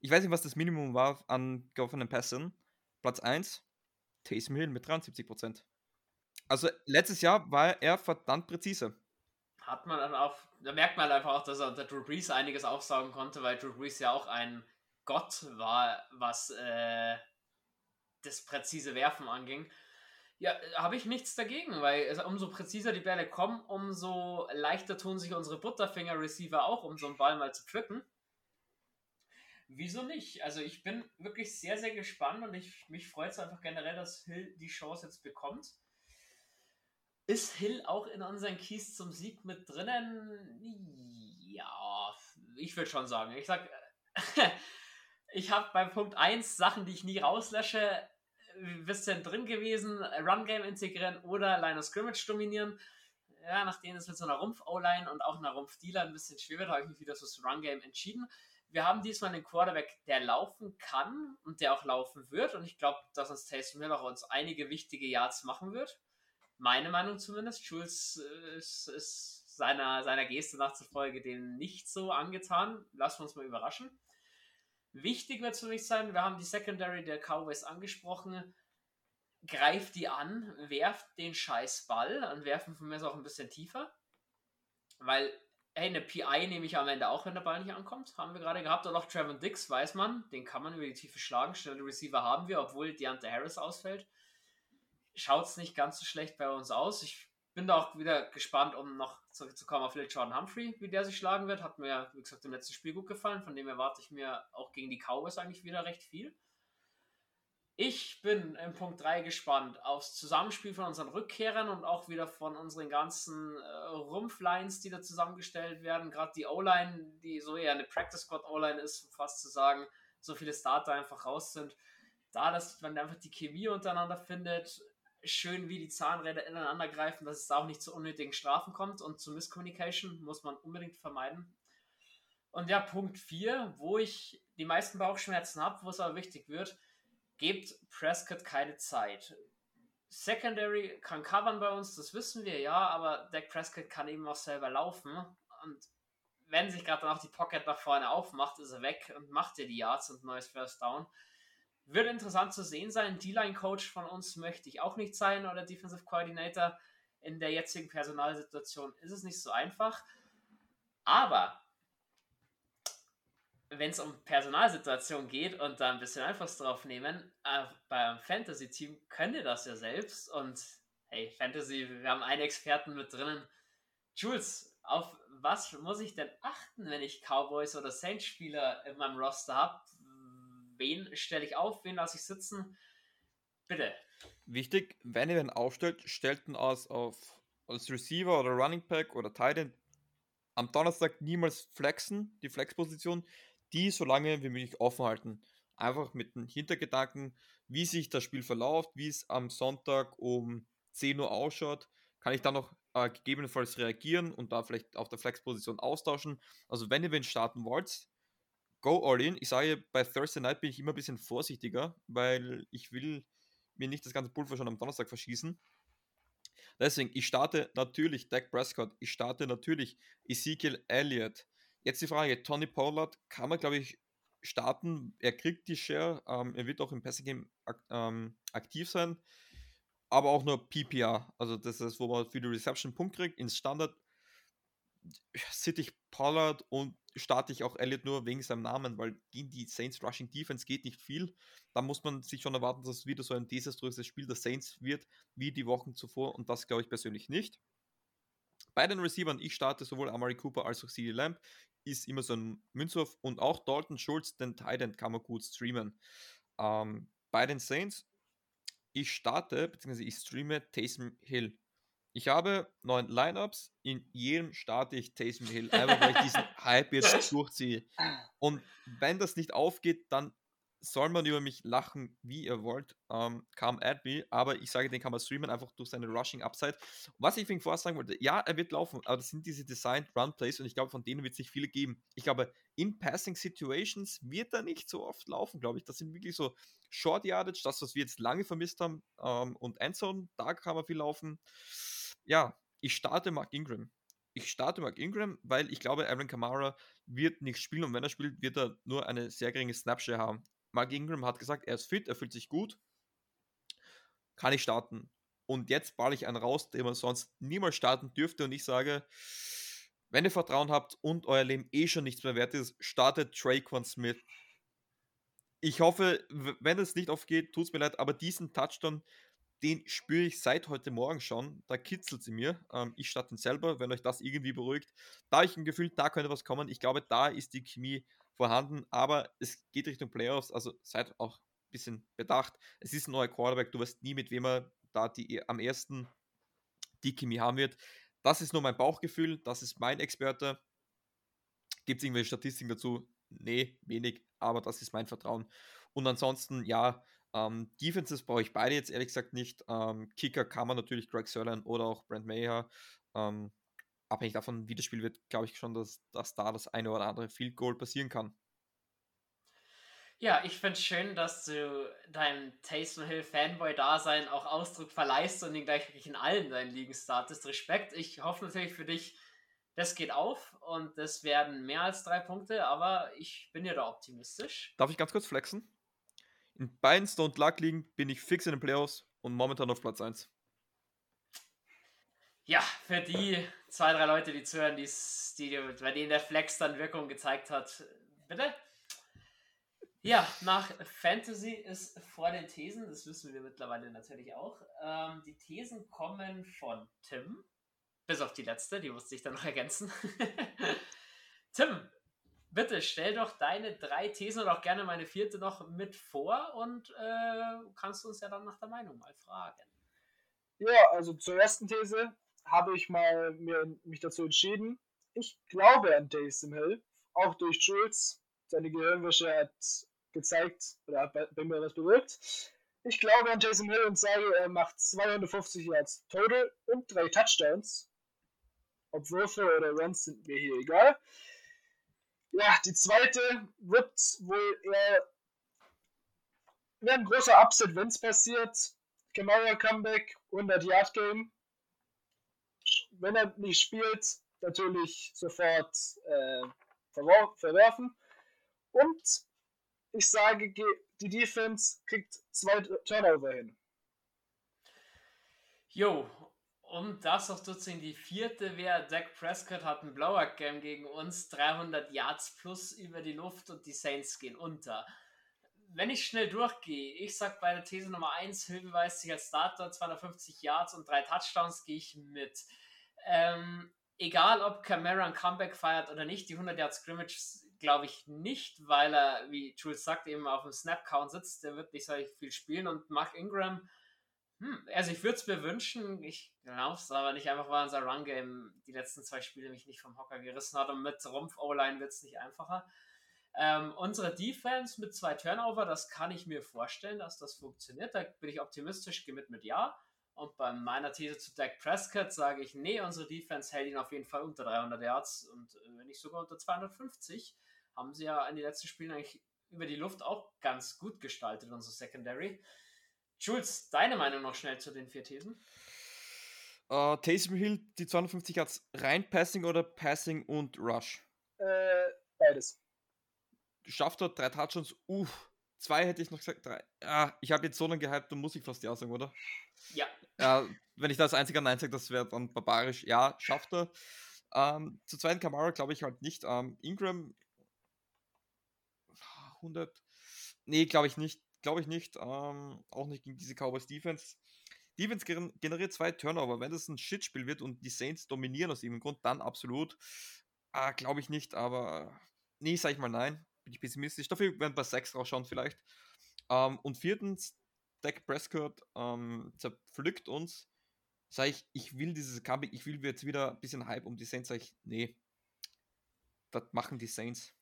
Ich weiß nicht, was das Minimum war an geoffenen Pässen. Platz 1, Taysom Hill mit 73%. Also letztes Jahr war er verdammt präzise. Hat man dann auch, da merkt man einfach auch, dass er unter Drew Brees einiges aufsaugen konnte, weil Drew Brees ja auch ein Gott war, was äh, das präzise Werfen anging. Ja, habe ich nichts dagegen, weil umso präziser die Bälle kommen, umso leichter tun sich unsere Butterfinger-Receiver auch, um so einen Ball mal zu pflücken. Wieso nicht? Also ich bin wirklich sehr, sehr gespannt und ich, mich freut es einfach generell, dass Hill die Chance jetzt bekommt. Ist Hill auch in unseren Keys zum Sieg mit drinnen? Ja, ich würde schon sagen. Ich sag, ich habe beim Punkt 1 Sachen, die ich nie rauslösche, ein bisschen drin gewesen, Run-Game integrieren oder Line of Scrimmage dominieren. Ja, nachdem es mit so einer Rumpf-O-Line und auch einer Rumpf-Dealer ein bisschen schwer wird, habe ich mich wieder fürs Run-Game entschieden. wir haben diesmal einen Quarterback, der laufen kann und der auch laufen wird. Und ich glaube, dass uns Taysom Hill uns einige wichtige Yards machen wird. Meine Meinung zumindest. Jules äh, ist, ist seiner, seiner Geste nach zufolge dem nicht so angetan. Lassen wir uns mal überraschen. Wichtig wird für mich sein, wir haben die Secondary der Cowboys angesprochen. Greift die an, werft den scheiß Ball und werfen von mir auch ein bisschen tiefer. Weil Hey, eine PI nehme ich am Ende auch, wenn der Ball nicht ankommt. Haben wir gerade gehabt. Und auch Trevor Dix, weiß man. Den kann man über die Tiefe schlagen. Schnelle Receiver haben wir, obwohl Deontay Harris ausfällt. Schaut es nicht ganz so schlecht bei uns aus. Ich bin da auch wieder gespannt, um noch zurückzukommen auf vielleicht Jordan Humphrey, wie der sich schlagen wird. Hat mir, wie gesagt, im letzten Spiel gut gefallen. Von dem erwarte ich mir auch gegen die Cowboys eigentlich wieder recht viel. Ich bin im Punkt 3 gespannt aufs Zusammenspiel von unseren Rückkehrern und auch wieder von unseren ganzen äh, Rumpflines, die da zusammengestellt werden. Gerade die O-Line, die so eher eine Practice Squad O-Line ist, um fast zu sagen, so viele Starter einfach raus sind. Da, dass man einfach die Chemie untereinander findet, schön wie die Zahnräder ineinander greifen, dass es auch nicht zu unnötigen Strafen kommt und zu Miscommunication muss man unbedingt vermeiden. Und ja, Punkt 4, wo ich die meisten Bauchschmerzen habe, wo es aber wichtig wird, gebt Prescott keine Zeit. Secondary kann covern bei uns, das wissen wir ja, aber Dak Prescott kann eben auch selber laufen. Und wenn sich gerade dann auch die Pocket nach vorne aufmacht, ist er weg und macht dir die Yards und neues First Down. Wird interessant zu sehen sein. D-Line-Coach von uns möchte ich auch nicht sein oder Defensive Coordinator. In der jetzigen Personalsituation ist es nicht so einfach. Aber wenn es um Personalsituation geht und da ein bisschen Einfluss drauf nehmen, äh, beim Fantasy-Team könnt ihr das ja selbst. Und hey, Fantasy, wir haben einen Experten mit drinnen. Jules, auf was muss ich denn achten, wenn ich Cowboys oder Saints-Spieler in meinem Roster habe? Wen stelle ich auf? Wen lasse ich sitzen? Bitte. Wichtig, wenn ihr den aufstellt, stellt ihn aus auf als Receiver oder Running Back oder Tight am Donnerstag niemals flexen, die Flexposition die so lange wie möglich offen halten. Einfach mit dem Hintergedanken, wie sich das Spiel verläuft, wie es am Sonntag um 10 Uhr ausschaut, kann ich dann noch äh, gegebenenfalls reagieren und da vielleicht auf der Flexposition austauschen. Also wenn ihr wen starten wollt, go all in. Ich sage, bei Thursday Night bin ich immer ein bisschen vorsichtiger, weil ich will mir nicht das ganze Pulver schon am Donnerstag verschießen. Deswegen, ich starte natürlich Dak Prescott, ich starte natürlich Ezekiel Elliott, Jetzt die Frage, Tony Pollard kann man, glaube ich, starten. Er kriegt die Share, ähm, er wird auch im Passing Game ak ähm, aktiv sein, aber auch nur PPR. Also das ist, wo man für die Reception Punkt kriegt. Ins Standard sitze ich Pollard und starte ich auch Elliott nur wegen seinem Namen, weil gegen die Saints Rushing Defense geht nicht viel. Da muss man sich schon erwarten, dass es wieder so ein desaströses Spiel der Saints wird, wie die Wochen zuvor und das glaube ich persönlich nicht. Bei den Receivern, ich starte sowohl Amari Cooper als auch CeeDee Lamb ist immer so ein Münzwurf und auch Dalton Schultz, den Titan, kann man gut streamen. Ähm, bei den Saints, ich starte, beziehungsweise ich streame Taysom Hill. Ich habe neun Lineups, in jedem starte ich Taysom Hill, einfach weil ich diesen Hype jetzt durchziehe. Und wenn das nicht aufgeht, dann soll man über mich lachen, wie ihr wollt, ähm, at me, aber ich sage, den kann man streamen, einfach durch seine Rushing Upside. Was ich vorher sagen wollte, ja, er wird laufen, aber das sind diese Designed Run Plays und ich glaube, von denen wird es nicht viele geben. Ich glaube, in Passing Situations wird er nicht so oft laufen, glaube ich. Das sind wirklich so Short Yardage, das, was wir jetzt lange vermisst haben, ähm, und Endzone, da kann man viel laufen. Ja, ich starte Mark Ingram. Ich starte Mark Ingram, weil ich glaube, Aaron Kamara wird nicht spielen und wenn er spielt, wird er nur eine sehr geringe Snapshare haben. Mark Ingram hat gesagt, er ist fit, er fühlt sich gut. Kann ich starten? Und jetzt balle ich einen raus, den man sonst niemals starten dürfte. Und ich sage, wenn ihr Vertrauen habt und euer Leben eh schon nichts mehr wert ist, startet Traquan Smith. Ich hoffe, wenn es nicht aufgeht, tut es mir leid, aber diesen Touchdown, den spüre ich seit heute Morgen schon. Da kitzelt sie mir. Ähm, ich starte ihn selber, wenn euch das irgendwie beruhigt. Da habe ich ein Gefühl, da könnte was kommen. Ich glaube, da ist die Chemie vorhanden, aber es geht Richtung Playoffs, also seid auch ein bisschen bedacht. Es ist ein neuer Quarterback, du weißt nie, mit wem er da die, am ersten die Chemie haben wird. Das ist nur mein Bauchgefühl, das ist mein Experte. Gibt es irgendwelche Statistiken dazu? Nee, wenig, aber das ist mein Vertrauen. Und ansonsten, ja, ähm, Defenses brauche ich beide jetzt ehrlich gesagt nicht. Ähm, Kicker kann man natürlich Greg Sörlein oder auch Brent Mayer. Ähm, abhängig davon, wie das Spiel wird, glaube ich schon, dass, dass da das eine oder andere Field Goal passieren kann. Ja, ich finde es schön, dass du deinem Taysom Hill Fanboy-Dasein auch Ausdruck verleihst und ihn gleich wirklich in allen deinen Ligen startest. Respekt. Ich hoffe natürlich für dich, das geht auf und das werden mehr als drei Punkte, aber ich bin ja da optimistisch. Darf ich ganz kurz flexen? In beiden Stone Luck liegen bin ich fix in den Playoffs und momentan auf Platz 1. Ja, für die zwei, drei Leute, die zuhören, die, die, bei denen der Flex dann Wirkung gezeigt hat, bitte. Ja, nach Fantasy ist vor den Thesen, das wissen wir mittlerweile natürlich auch. Ähm, die Thesen kommen von Tim, bis auf die letzte, die musste ich dann noch ergänzen. Tim, bitte stell doch deine drei Thesen oder auch gerne meine vierte noch mit vor und äh, kannst uns ja dann nach der Meinung mal fragen. Ja, also zur ersten These habe ich mal mir, mich dazu entschieden. Ich glaube an Taysom Hill, auch durch Jules. Seine Gehirnwäsche hat gezeigt oder hat bei, bei mir was bewirkt. Ich glaube an Jason Hill und sage, er macht 250 Yards total und drei Touchdowns. Ob Würfe oder Runs sind mir hier egal. Ja, die zweite wird wohl eher wäre ein großer Upset, wenn es passiert. Kamara Comeback, 100 Yard Game. Wenn er nicht spielt, natürlich sofort äh, verwerfen. Und ich sage, die Defense kriegt zwei Turnover hin. Jo, um das noch durchzuziehen, die vierte wäre, Dak Prescott hat ein Blowout-Game gegen uns, 300 Yards plus über die Luft und die Saints gehen unter. Wenn ich schnell durchgehe, ich sag bei der These Nummer 1, Hill beweist sich als Starter, 250 Yards und drei Touchdowns, gehe ich mit. Ähm, egal ob Camara ein Comeback feiert oder nicht, die 100 Yards Scrimmage glaube ich nicht, weil er, wie Jules sagt, eben auf dem Snap-Count sitzt. Der wird nicht so viel spielen und Mark Ingram hm, also ich würde es mir wünschen, ich glaube es aber nicht einfach, weil unser Run-Game die letzten zwei Spiele mich nicht vom Hocker gerissen hat und mit Rumpf-O-Line wird es nicht einfacher. Ähm, unsere Defense mit zwei Turnover, das kann ich mir vorstellen, dass das funktioniert. Da bin ich optimistisch, gehe mit mit Ja. Und bei meiner These zu Dak Prescott sage ich, nee, unsere Defense hält ihn auf jeden Fall unter 300 Yards und äh, wenn nicht sogar unter 250. Haben sie ja in den letzten Spielen eigentlich über die Luft auch ganz gut gestaltet, unsere Secondary. Jules, deine Meinung noch schnell zu den vier Thesen? Uh, Taysom Hill, die 250 Yards, rein Passing oder Passing und Rush? Äh, beides. Schafft dort drei Touchdowns? Uff, zwei hätte ich noch gesagt. Drei. Ah, ich habe jetzt so lange gehypt, dann muss ich fast Ja sagen, oder? Ja. ja wenn ich da als einziger Nein sage, das wäre dann barbarisch. Ja, schafft er. Ähm, zu zweiten Kamara glaube ich halt nicht. Ähm, Ingram 100. Nee, glaube ich nicht. Glaube ich nicht. Ähm, auch nicht gegen diese Cowboys Defense. Defense generiert zwei Turnover. Wenn das ein Shitspiel wird und die Saints dominieren aus irgendeinem Grund, dann absolut. Äh, Glaube ich nicht, aber nee, sag ich mal nein. Bin ich pessimistisch. Dafür werden wir sechs rausschauen vielleicht. Ähm, und viertens, Dak Prescott ähm, zerpflückt uns. Sag ich, ich will dieses Comeback, ich will jetzt wieder ein bisschen Hype um die Saints. Sag ich, nee. Das machen die Saints.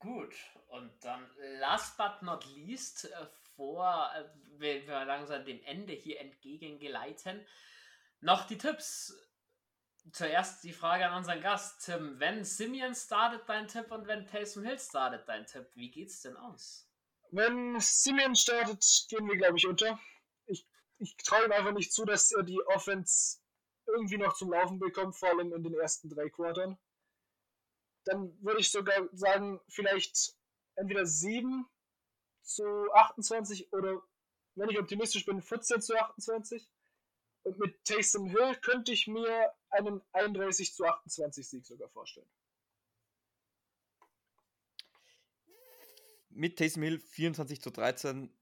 Gut, und dann last but not least, äh, vor äh, wir, wir langsam dem Ende hier entgegengeleiten, noch die Tipps. Zuerst die Frage an unseren Gast, Tim. Wenn Simeon startet dein Tipp und wenn Taysom Hill startet dein Tipp, wie geht's denn aus? Wenn Simeon startet, gehen wir, glaube ich, unter. Ich, ich traue ihm einfach nicht zu, dass er die Offense irgendwie noch zum Laufen bekommt, vor allem in den ersten drei Quartern dann würde ich sogar sagen, vielleicht entweder 7 zu 28 oder, wenn ich optimistisch bin, 14 zu 28. Und mit Taysom Hill könnte ich mir einen 31 zu 28 Sieg sogar vorstellen. Mit Taysom Hill 24 zu 13.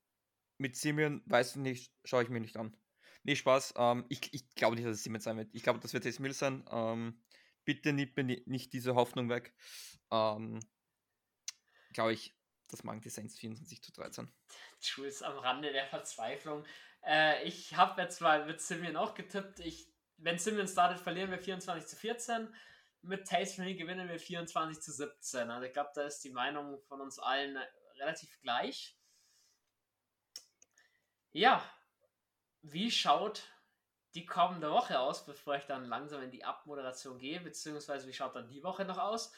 Mit Simeon, weiß ich nicht, schaue ich mir nicht an. Nee, Spaß. Ähm, ich ich glaube nicht, dass es Simeon sein wird. Ich glaube, das wird Taysom Hill sein. Ähm, bitte nicht, nicht diese Hoffnung weg. Ähm, Glaube ich, das machen die Saints 24 zu 13. Jules am Rande der Verzweiflung. Äh, ich habe jetzt mal mit Simeon auch getippt. Ich, wenn Simeon startet, verlieren wir 24 zu 14. Mit Taysom Hill gewinnen wir 24 zu 17. Also ich glaube, da ist die Meinung von uns allen relativ gleich. Ja, wie schaut die kommende Woche aus, bevor ich dann langsam in die Abmoderation gehe, beziehungsweise wie schaut dann die Woche noch aus?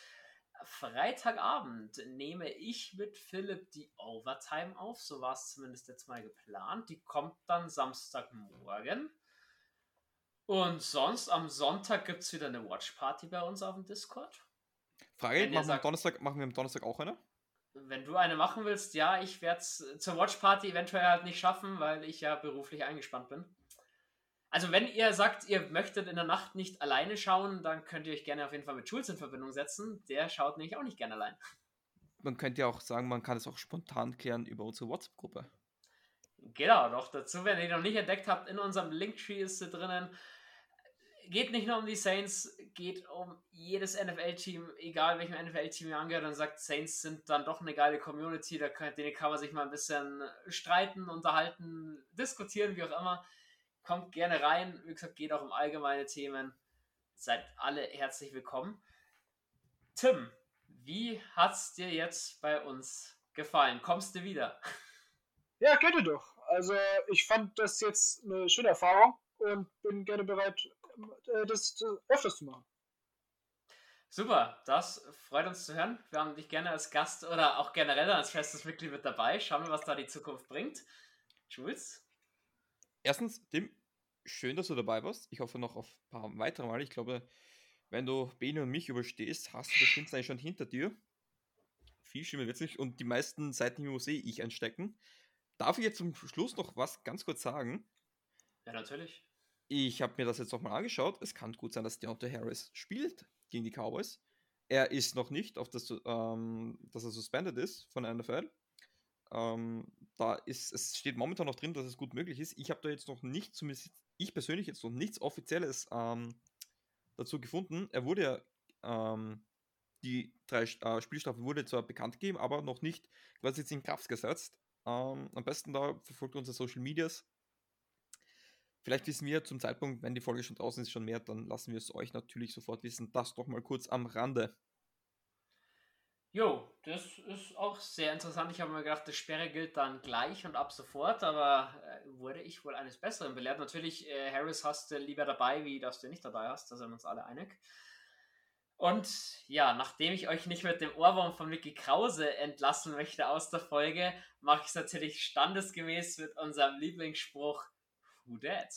Freitagabend nehme ich mit Philipp die Overtime auf. So war es zumindest jetzt mal geplant. Die kommt dann Samstagmorgen. Und sonst am Sonntag gibt es wieder eine Watchparty bei uns auf dem Discord. Frage, machen wir, am Donnerstag, machen wir am Donnerstag auch eine? Wenn du eine machen willst, ja, ich werde es zur Watchparty eventuell halt nicht schaffen, weil ich ja beruflich eingespannt bin. Also wenn ihr sagt, ihr möchtet in der Nacht nicht alleine schauen, dann könnt ihr euch gerne auf jeden Fall mit Schulz in Verbindung setzen. Der schaut nämlich auch nicht gerne allein. Man könnte ja auch sagen, man kann es auch spontan klären über unsere WhatsApp-Gruppe. Genau, doch dazu, wenn ihr noch nicht entdeckt habt, in unserem Linktree ist sie drinnen. Geht nicht nur um die Saints, geht um jedes NFL-Team, egal welchem NFL-Team ihr angehört und sagt, Saints sind dann doch eine geile Community, da kann, denen kann man sich mal ein bisschen streiten, unterhalten, diskutieren, wie auch immer Kommt gerne rein. Wie gesagt, geht auch um allgemeine Themen. Seid alle herzlich willkommen. Tim, wie hat's dir jetzt bei uns gefallen? Kommst du wieder? Ja, gerne doch. Also ich fand das jetzt eine schöne Erfahrung und bin gerne bereit, äh, das öfters zu machen. Super, das freut uns zu hören. Wir haben dich gerne als Gast oder auch generell als festes Mitglied mit dabei. Schauen wir, was da die Zukunft bringt. Jules? erstens, Tim, schön, dass du dabei warst. Ich hoffe noch auf ein paar weitere Mal. Ich glaube, wenn du Bene und mich überstehst, hast du das Kind eigentlich schon hinter dir. Viel schlimmer wird es nicht. Und die meisten Seiten im sehe ich einstecken. Darf ich jetzt zum Schluss noch was ganz kurz sagen? Ja, natürlich. Ich habe mir das jetzt nochmal angeschaut. Es kann gut sein, dass Deontay Harris spielt gegen die Cowboys. Er ist noch nicht auf das, ähm, dass er suspended ist von der NFL. Ähm, da ist, es steht momentan noch drin, dass es gut möglich ist. Ich habe da jetzt noch nicht, zumindest ich persönlich jetzt noch nichts Offizielles ähm, dazu gefunden. Er wurde ja, ähm, die drei äh, Spielstrafen wurde zwar bekannt gegeben, aber noch nicht quasi jetzt in Kraft gesetzt. Ähm, am besten da verfolgt unsere Social Medias. Vielleicht wissen wir zum Zeitpunkt, wenn die Folge schon draußen ist, schon mehr, dann lassen wir es euch natürlich sofort wissen. Das doch mal kurz am Rande. Jo, das ist auch sehr interessant. Ich habe mir gedacht, das Sperre gilt dann gleich und ab sofort, aber äh, wurde ich wohl eines Besseren belehrt. Natürlich, äh, Harris hast du lieber dabei, wie dass du nicht dabei hast, da sind wir uns alle einig. Und ja, nachdem ich euch nicht mit dem Ohrwurm von Mickey Krause entlassen möchte aus der Folge, mache ich es natürlich standesgemäß mit unserem Lieblingsspruch Who Dat?